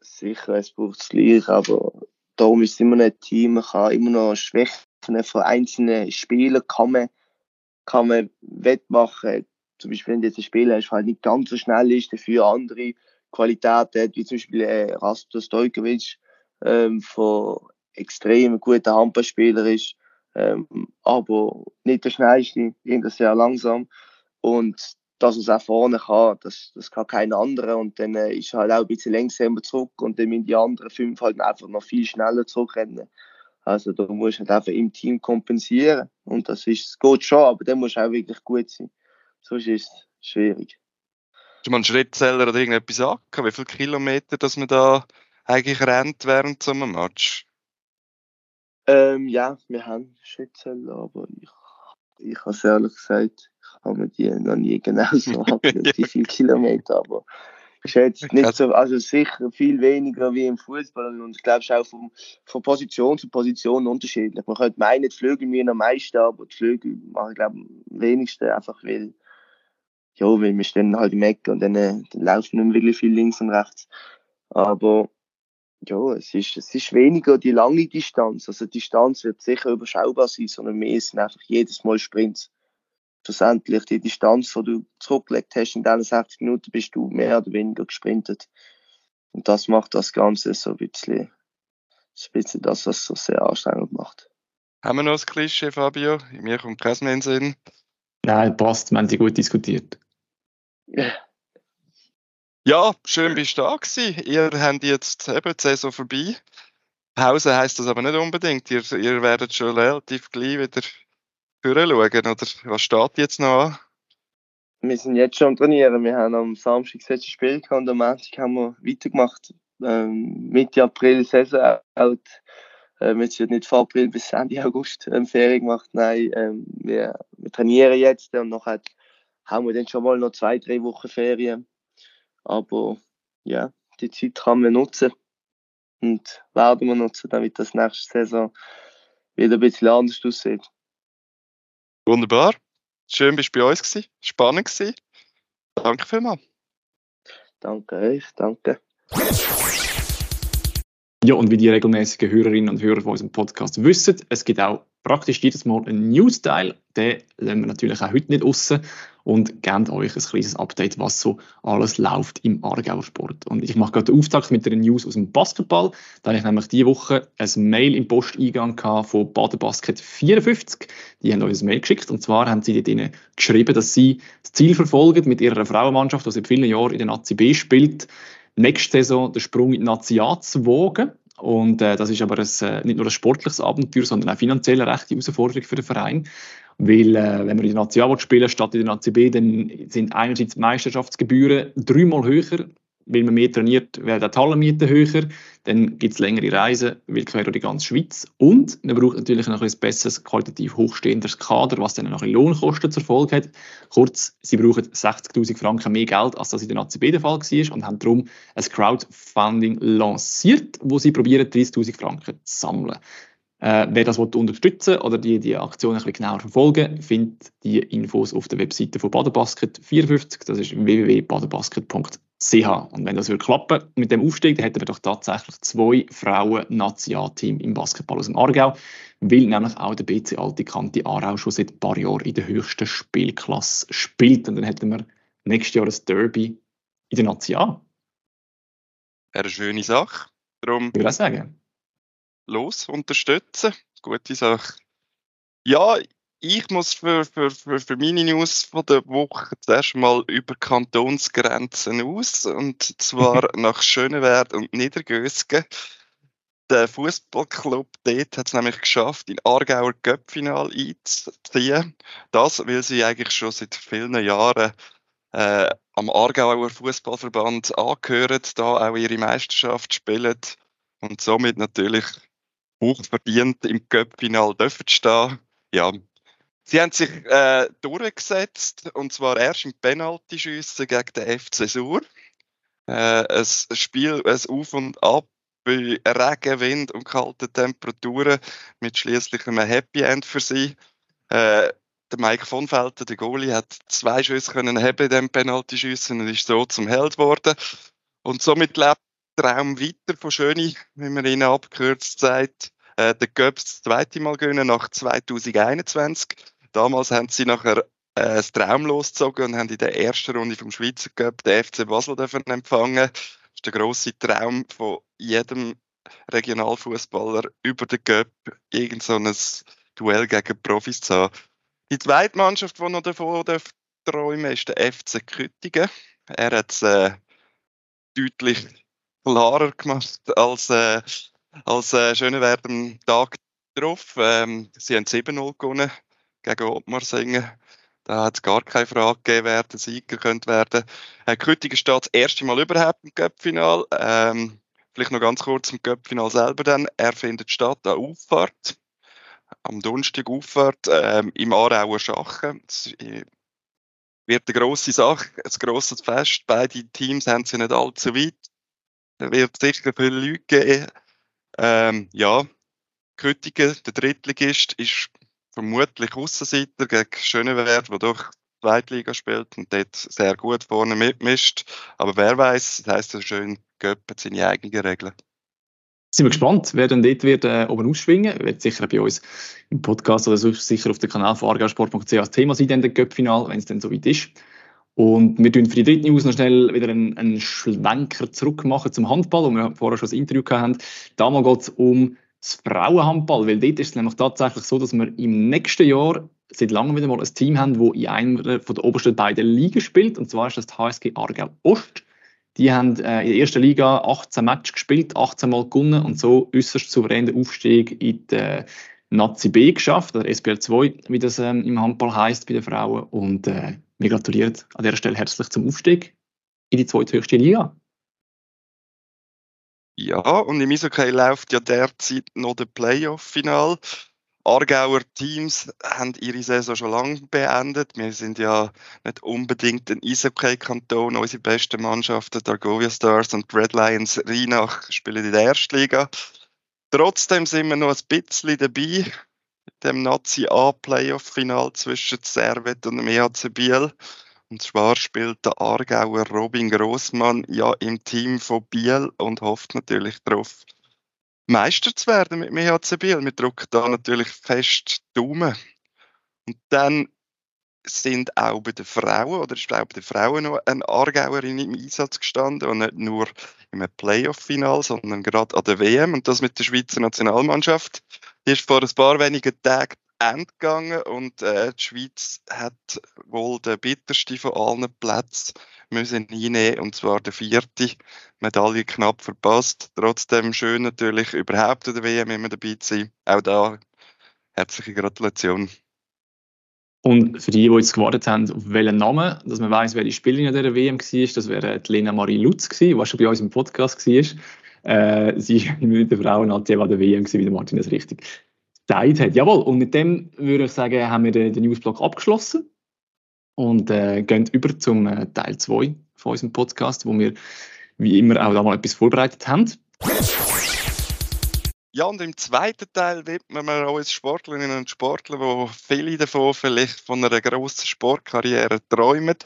sicher, es braucht es gleich, aber darum ist es immer ein Team. Man kann immer noch Schwächen von einzelnen Spielern kann man, kann man wettmachen. Zum Beispiel, wenn du jetzt ein Spieler hast, der halt nicht ganz so schnell ist, dafür andere Qualitäten hat, wie zum Beispiel äh, Rastos Stojkovic, ähm, von extrem guter Handballspieler ist, ähm, aber nicht der schnellste, irgendwie sehr langsam. Und dass er es auch vorne kann, das, das kann kein anderer. Und dann äh, ist er halt auch ein bisschen langsamer zurück und dann müssen die anderen fünf halt einfach noch viel schneller zurückrennen. Also da musst du halt einfach im Team kompensieren. Und das ist, es geht schon, aber dann musst du auch wirklich gut sein. Sonst ist es schwierig. Hast du mal einen Schrittzähler oder irgendetwas angehört, wie viele Kilometer dass man da eigentlich rennt während so einem Match? Ähm, ja, wir haben Schrittzähler, aber ich, ich habe es ehrlich gesagt, ich habe mir die noch nie genau <laughs> so wie viele Kilometer, aber ich schätze nicht so, also sicher viel weniger wie im Fußball und ich glaube, es ist auch vom, von Position zu Position unterschiedlich. Man könnte meinen, die Flügel mir am meisten, aber die Flügel machen, glaube ich, am wenigsten, einfach weil ja, weil wir stehen halt im Eck und dann, äh, dann laufen nicht wirklich viel links und rechts. Aber ja, es ist, es ist weniger die lange Distanz. Also die Distanz wird sicher überschaubar sein, sondern mehr sind einfach jedes Mal Sprints. Schlussendlich die Distanz, die du zurückgelegt hast in diesen 60 Minuten, bist du mehr oder weniger gesprintet. Und das macht das Ganze so ein bisschen, ein bisschen das, was es so sehr anstrengend macht. Haben wir noch ein Klischee, Fabio? Mir kommt kein mehr in den Sinn. Nein, passt, wir haben sie gut diskutiert. Ja, schön bist du da gewesen. Ihr habt jetzt eben die Saison vorbei. Pause heisst das aber nicht unbedingt. Ihr, ihr werdet schon relativ gleich wieder schauen, oder was steht jetzt noch an? Wir sind jetzt schon am Trainieren. Wir haben am Samstag das letzte Spiel gehabt und am Montag haben wir weitergemacht. Ähm, Mitte April Saison out. Ähm, jetzt wird nicht von April bis Ende August ähm, Ferien gemacht. Nein, ähm, wir, wir trainieren jetzt und nachher haben wir dann schon mal noch zwei, drei Wochen Ferien. Aber ja, die Zeit kann man nutzen und werden wir nutzen, damit das nächste Saison wieder ein bisschen anders aussieht. Wunderbar. Schön, bist du bei uns gewesen. Spannend gewesen. Danke vielmals. Danke euch, danke. Ja, und wie die regelmäßigen Hörerinnen und Hörer von unserem Podcast wissen, es gibt auch praktisch jedes Mal einen News-Teil. Den lassen wir natürlich auch heute nicht raus und geben euch ein kleines Update, was so alles läuft im Aargauer Sport. Und ich mache gerade den Auftakt mit den News aus dem Basketball. Da habe ich nämlich diese Woche ein Mail im Posteingang von Baden Basket 54. Die haben uns ein Mail geschickt und zwar haben sie dort geschrieben, dass sie das Ziel verfolgen mit ihrer Frauenmannschaft, die seit vielen Jahren in der Nazi B spielt, nächste Saison den Sprung in die Nazi A zu wagen. Und äh, das ist aber ein, äh, nicht nur ein sportliches Abenteuer, sondern auch finanziell eine rechte Herausforderung für den Verein. Weil, äh, wenn man in der Nazi A spielen statt in der Nazi B, dann sind einerseits die Meisterschaftsgebühren dreimal höher weil man mehr trainiert, werden die Hallenmieten höher, dann gibt es längere Reisen, weil quer durch die ganze Schweiz. Und man braucht natürlich noch ein besseres, qualitativ hochstehendes Kader, was dann noch ein Lohnkosten zur Folge hat. Kurz, sie brauchen 60'000 Franken mehr Geld, als das in der ACB der Fall war und haben darum ein Crowdfunding lanciert, wo sie probieren, 30'000 Franken zu sammeln. Äh, wer das unterstützen oder die, die Aktion ein bisschen genauer verfolgen, findet die Infos auf der Webseite von Badenbasket 54. Das ist www.badenbasket.ch. Und wenn das würde klappen mit dem Aufstieg, dann hätten wir doch tatsächlich zwei Frauen-Nationalteam im Basketball aus dem Aargau, weil nämlich auch der BC Alte Kante Aarau schon seit ein paar Jahren in der höchsten Spielklasse spielt. Und dann hätten wir nächstes Jahr ein Derby in der National. Eine schöne Sache. Darum ich würde auch sagen los unterstützen. Gute Sache. Ja, ich muss für, für, für, für meine News von der Woche zuerst mal über Kantonsgrenzen aus, und zwar <laughs> nach Schönewert und Niedergösgen. Der Fußballclub dort hat es nämlich geschafft, in Aargauer Göppfinal einzuziehen. Das, weil sie eigentlich schon seit vielen Jahren äh, am Aargauer Fußballverband angehören, da auch ihre Meisterschaft spielen und somit natürlich hochverdient im Göppfinal dürfen stehen. Ja, Sie haben sich äh, durchgesetzt, und zwar erst im Penaltyschiessen gegen den FC Sur. Äh, ein Spiel, ein Auf und Ab bei Regen, Wind und kalten Temperaturen mit schließlich einem Happy End für sie. Äh, der Mike von Felten, der Goalie, hat zwei Schüsse können haben in diesem Penaltyschiessen und ist so zum Held geworden. Und somit lebt Traum weiter von Schöni, wie man ihn abgekürzt sagt. Äh, der Göps das zweite Mal gewinnen nach 2021. Damals haben sie nachher äh, das Traum losgezogen und haben in der ersten Runde vom Schweizer Cup den FC Basel empfangen. Das ist der grosse Traum von jedem Regionalfußballer über den Cup irgend so ein Duell gegen Profis zu haben. Die zweite Mannschaft, die noch davon träumen ist der FC Küttingen. Er hat es äh, deutlich klarer gemacht als, äh, als äh, Schönewert am Tag drauf. Ähm, sie haben 7-0 gewonnen gegen Ottmar singen. Da hat es gar keine Frage gegeben, wer der Sieger könnte werden. Äh, Küttingen steht das erste Mal überhaupt im Cup-Final. Ähm, vielleicht noch ganz kurz im Cup-Final selber dann. Er findet statt an Auffahrt. Am Donnerstag Auffahrt ähm, im Aarauer Schachen. Das äh, wird eine grosse Sache, ein grosses Fest. Beide Teams haben sie nicht allzu weit. Wird sicher viele Leute geben. Ähm, ja, Küttingen, der Drittligist, ist vermutlich Aussenseiter gegen Schönewert, der doch Zweitliga spielt und dort sehr gut vorne mitmischt. Aber wer weiß, das heisst so schön, Göppen seine eigenen Regeln. Sind wir gespannt, wer dann dort wird, äh, oben ausschwingen wird. sicher bei uns im Podcast oder sicher auf dem Kanal von argausport.ch als Thema sein, dann der Göppfinal, wenn es dann soweit ist. Und wir tun für die dritte News noch schnell wieder einen, einen Schwenker zurück machen zum Handball, wo wir vorher schon das Interview hatten. Damals geht es um das Frauenhandball, weil dort ist es nämlich tatsächlich so, dass wir im nächsten Jahr seit langem wieder mal ein Team haben, das in einer von der obersten beiden Ligen spielt, und zwar ist das die HSG Aargau Ost. Die haben äh, in der ersten Liga 18 Matches gespielt, 18 Mal gewonnen und so äußerst souverän den Aufstieg in die Nazi B geschafft, oder SPL 2, wie das ähm, im Handball heißt bei den Frauen. Und äh, wir gratulieren an dieser Stelle herzlich zum Aufstieg in die zweithöchste Liga. Ja, und im Eishockey läuft ja derzeit noch der Playoff-Final. Aargauer Teams haben ihre Saison schon lange beendet. Wir sind ja nicht unbedingt ein Eishockey-Kanton. Unsere besten Mannschaften, Argovia Stars und Red Lions Rheinach, spielen in der Erstliga. Trotzdem sind wir noch ein bisschen dabei dem Nazi A-Playoff-Final zwischen Servet und dem EHC Biel. Und zwar spielt der Aargauer Robin Grossmann ja im Team von Biel und hofft natürlich darauf, Meister zu werden mit dem EHC Biel. Wir drücken da natürlich fest Daumen. Und dann sind auch bei den Frauen, oder ist auch bei den Frauen noch eine Aargauerin im Einsatz gestanden und nicht nur im Playoff-Final, sondern gerade an der WM und das mit der Schweizer Nationalmannschaft. Die ist vor ein paar wenigen Tagen gegangen und äh, die Schweiz hat wohl den bittersten von allen Plätzen müssen einnehmen und zwar der vierte. Medaille knapp verpasst. Trotzdem schön natürlich überhaupt an der WM immer dabei zu sein. Auch da herzliche Gratulation. Und für die, die jetzt gewartet haben, auf welchen Namen, dass man weiß, wer die Spielerin der WM war, das wäre die Lena Marie Lutz die schon bei uns im Podcast war. Äh, sie mit der Frauen an der WM, wie der Martin das richtig gesagt hat. Jawohl, und mit dem würde ich sagen, haben wir den, den Newsblock abgeschlossen und äh, gehen über zum äh, Teil 2 von unserem Podcast, wo wir wie immer auch da mal etwas vorbereitet haben. Ja, und im zweiten Teil widmen wir uns Sportlerinnen und Sportler, wo viele davon vielleicht von einer grossen Sportkarriere träumen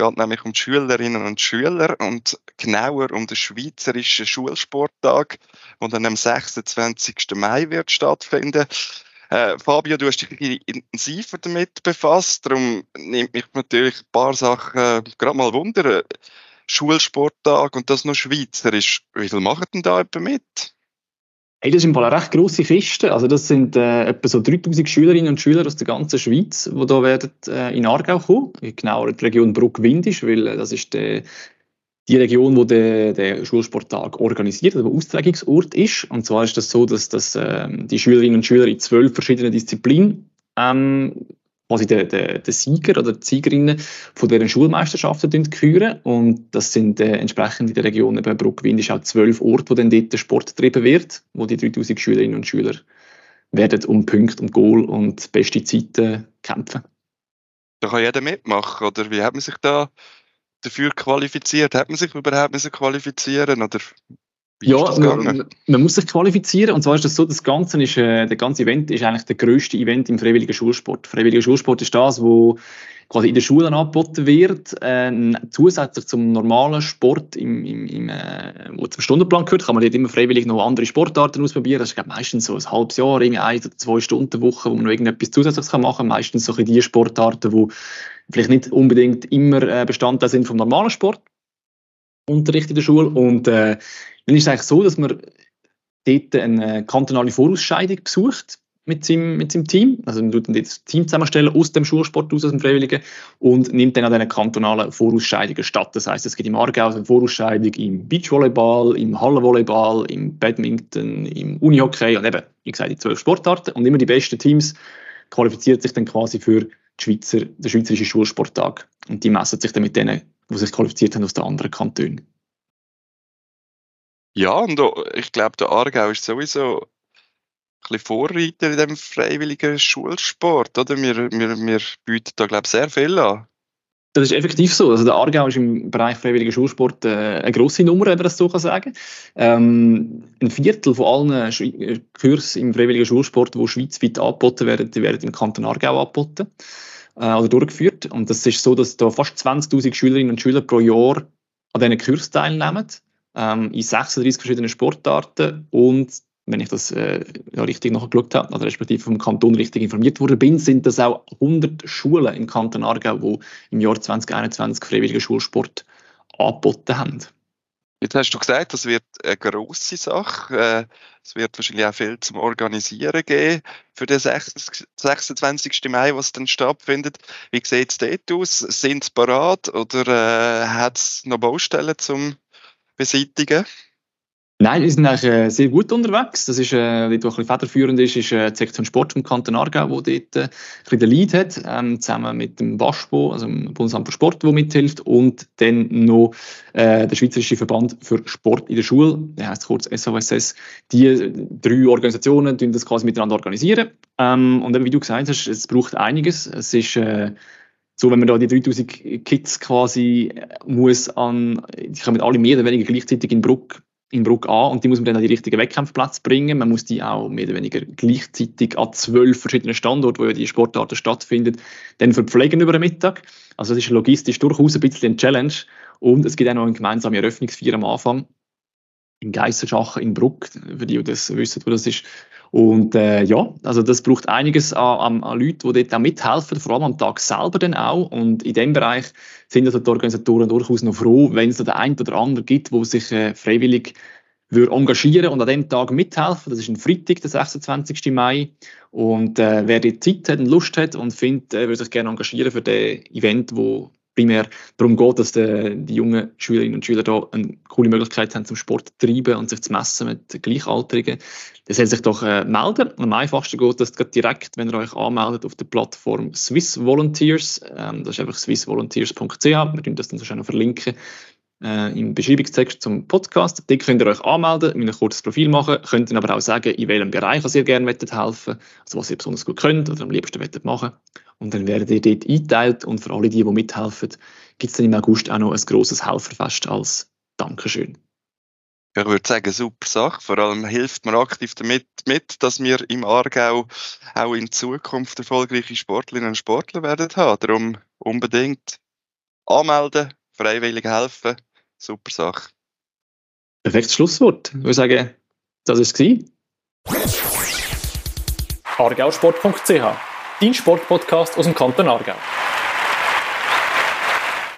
geht nämlich um die Schülerinnen und Schüler und genauer um den Schweizerischen Schulsporttag, der dann am 26. Mai wird stattfinden. Äh, Fabio, du hast dich intensiver damit befasst, darum nimmt mich natürlich ein paar Sachen gerade mal wundern. Schulsporttag und das noch schweizerisch. Wie viel machen denn da jemand mit? Hey, das ist im Fall eine recht grosse Kiste. Also das sind äh, etwa so 3000 Schülerinnen und Schüler aus der ganzen Schweiz, die hier werden äh, in Aargau kommen. Genau in die Region Bruck-Windisch, weil äh, das ist der, die Region, wo der, der Schulsporttag organisiert, also Austragungsort ist. Und zwar ist das so, dass, dass äh, die Schülerinnen und Schüler in zwölf verschiedenen Disziplinen ähm, quasi den, den, den Sieger oder die Siegerinnen von deren Schulmeisterschaften küren. Und das sind äh, entsprechend in der Region eben Bruckwind ist auch zwölf Orte, wo dann dort der Sport getrieben wird, wo die 3000 Schülerinnen und Schüler werden um Punkte, um Goal und beste Zeiten kämpfen. Da kann jeder mitmachen, oder wie hat man sich da dafür qualifiziert? Hat man sich überhaupt qualifizieren oder ja, man, man, muss sich qualifizieren. Und zwar ist das so, das Ganze ist, äh, der ganze Event ist eigentlich der größte Event im freiwilligen Schulsport. Freiwilliger Schulsport ist das, wo quasi in den Schulen angeboten wird, äh, zusätzlich zum normalen Sport, im, im, im, äh, wo zum Stundenplan gehört, kann man dort immer freiwillig noch andere Sportarten ausprobieren. Das ist glaub, meistens so ein halbes Jahr, irgendwie ein oder zwei Stunden Woche, wo man noch irgendetwas Zusätzliches machen kann. Meistens so die Sportarten, die vielleicht nicht unbedingt immer äh, Bestandteil sind vom normalen Sport. Unterricht in der Schule und äh, dann ist es eigentlich so, dass man dort eine kantonale Vorausscheidung besucht mit seinem, mit seinem Team. Also man tut dann das Team zusammenstellen aus dem Schulsport, aus dem Freiwilligen und nimmt dann an diesen kantonalen Vorausscheidungen statt. Das heißt, es gibt im Aargau eine Vorausscheidung im Beachvolleyball, im Hallenvolleyball, im Badminton, im Unihockey und eben, wie gesagt, die zwölf Sportarten. Und immer die besten Teams qualifizieren sich dann quasi für Schweizer, den Schweizerischen Schulsporttag. Und die messen sich dann mit denen, die sich qualifiziert haben aus den anderen Kantonen. Ja, und ich glaube, der Aargau ist sowieso ein Vorreiter in dem freiwilligen Schulsport, oder? Wir, wir, wir bieten da, glaube ich, sehr viel an. Das ist effektiv so. Also der Aargau ist im Bereich freiwilliger Schulsport äh, eine grosse Nummer, wenn man das so kann sagen ähm, Ein Viertel von allen Sch äh, Kursen im freiwilligen Schulsport, die schweizweit angeboten werden, die werden im Kanton Aargau angeboten äh, oder durchgeführt. Und das ist so, dass da fast 20'000 Schülerinnen und Schüler pro Jahr an diesen Kursen teilnehmen ähm, in 36 verschiedenen Sportarten und wenn ich das äh, ja, richtig nachgeschaut habe, oder respektive vom Kanton richtig informiert worden bin, sind das auch 100 Schulen im Kanton Aargau, die im Jahr 2021 freiwilligen Schulsport angeboten haben. Jetzt hast du gesagt, das wird eine grosse Sache. Äh, es wird wahrscheinlich auch viel zum Organisieren geben für den 26. Mai, was dann stattfindet. Wie sieht es dort aus? Sind sie parat oder äh, hat es noch Baustellen zum beseitigen? Nein, wir sind eigentlich äh, sehr gut unterwegs. Das ist, äh, dort, ein bisschen federführend ist, ist äh, die Sektion Sport vom Kanton Aargau, die dort äh, ein bisschen den Lead hat, ähm, zusammen mit dem WASPO, also dem Bundesamt für Sport, der mithilft, und dann noch äh, der Schweizerische Verband für Sport in der Schule, der heißt kurz SVSS. Die drei Organisationen tun das quasi miteinander organisieren. Ähm, und eben, wie du gesagt hast, es braucht einiges. Es ist äh, so, wenn man da die 3000 Kids quasi äh, muss an, die kommen alle mehr oder weniger gleichzeitig in Bruck, in Bruck an und die muss man dann an die richtigen Wettkampfplätze bringen. Man muss die auch mehr oder weniger gleichzeitig an zwölf verschiedenen Standorten, wo ja die Sportarten stattfinden, dann verpflegen über den Mittag. Also das ist logistisch durchaus ein bisschen eine Challenge und es gibt auch noch eine gemeinsame Eröffnungsfeier am Anfang in Geisserschachen in Bruck, für die, die das wissen, wo das ist. Und äh, ja, also das braucht einiges an, an, an Leuten, die dort auch mithelfen, vor allem am Tag selber dann auch. Und in dem Bereich sind also die Organisatoren durchaus noch froh, wenn es da den einen oder anderen gibt, wo sich äh, freiwillig würde engagieren und an dem Tag mithelfen. Das ist ein Freitag, der 26. Mai. Und äh, wer die Zeit hat und Lust hat und findet, äh, würde sich gerne engagieren für das Event, wo primär darum geht, dass die, die jungen Schülerinnen und Schüler da eine coole Möglichkeit haben, zum Sport zu treiben und sich zu messen mit Gleichaltrigen. Das soll sich doch äh, melden. Am einfachsten geht das direkt, wenn ihr euch anmeldet auf der Plattform Swiss Volunteers. Ähm, das ist einfach swissvolunteers.ch. Wir können das dann so noch verlinken äh, im Beschreibungstext zum Podcast. Dort könnt ihr euch anmelden, ein kurzes Profil machen, könnt dann aber auch sagen, in welchem Bereich ihr gerne helfen also was ihr besonders gut könnt oder am liebsten machen Und dann werdet ihr dort eingeteilt und für alle die, die mithelfen, gibt es dann im August auch noch ein grosses Helferfest als Dankeschön. Ich würde sagen, super Sache. Vor allem hilft man aktiv damit mit, dass wir im Aargau auch in Zukunft erfolgreiche Sportlerinnen und Sportler werden haben. Darum unbedingt anmelden, freiwillig helfen super Sache. Perfektes Schlusswort. Ich würde sagen, das war es. argausport.ch, dein Sportpodcast aus dem Kanton Aargau.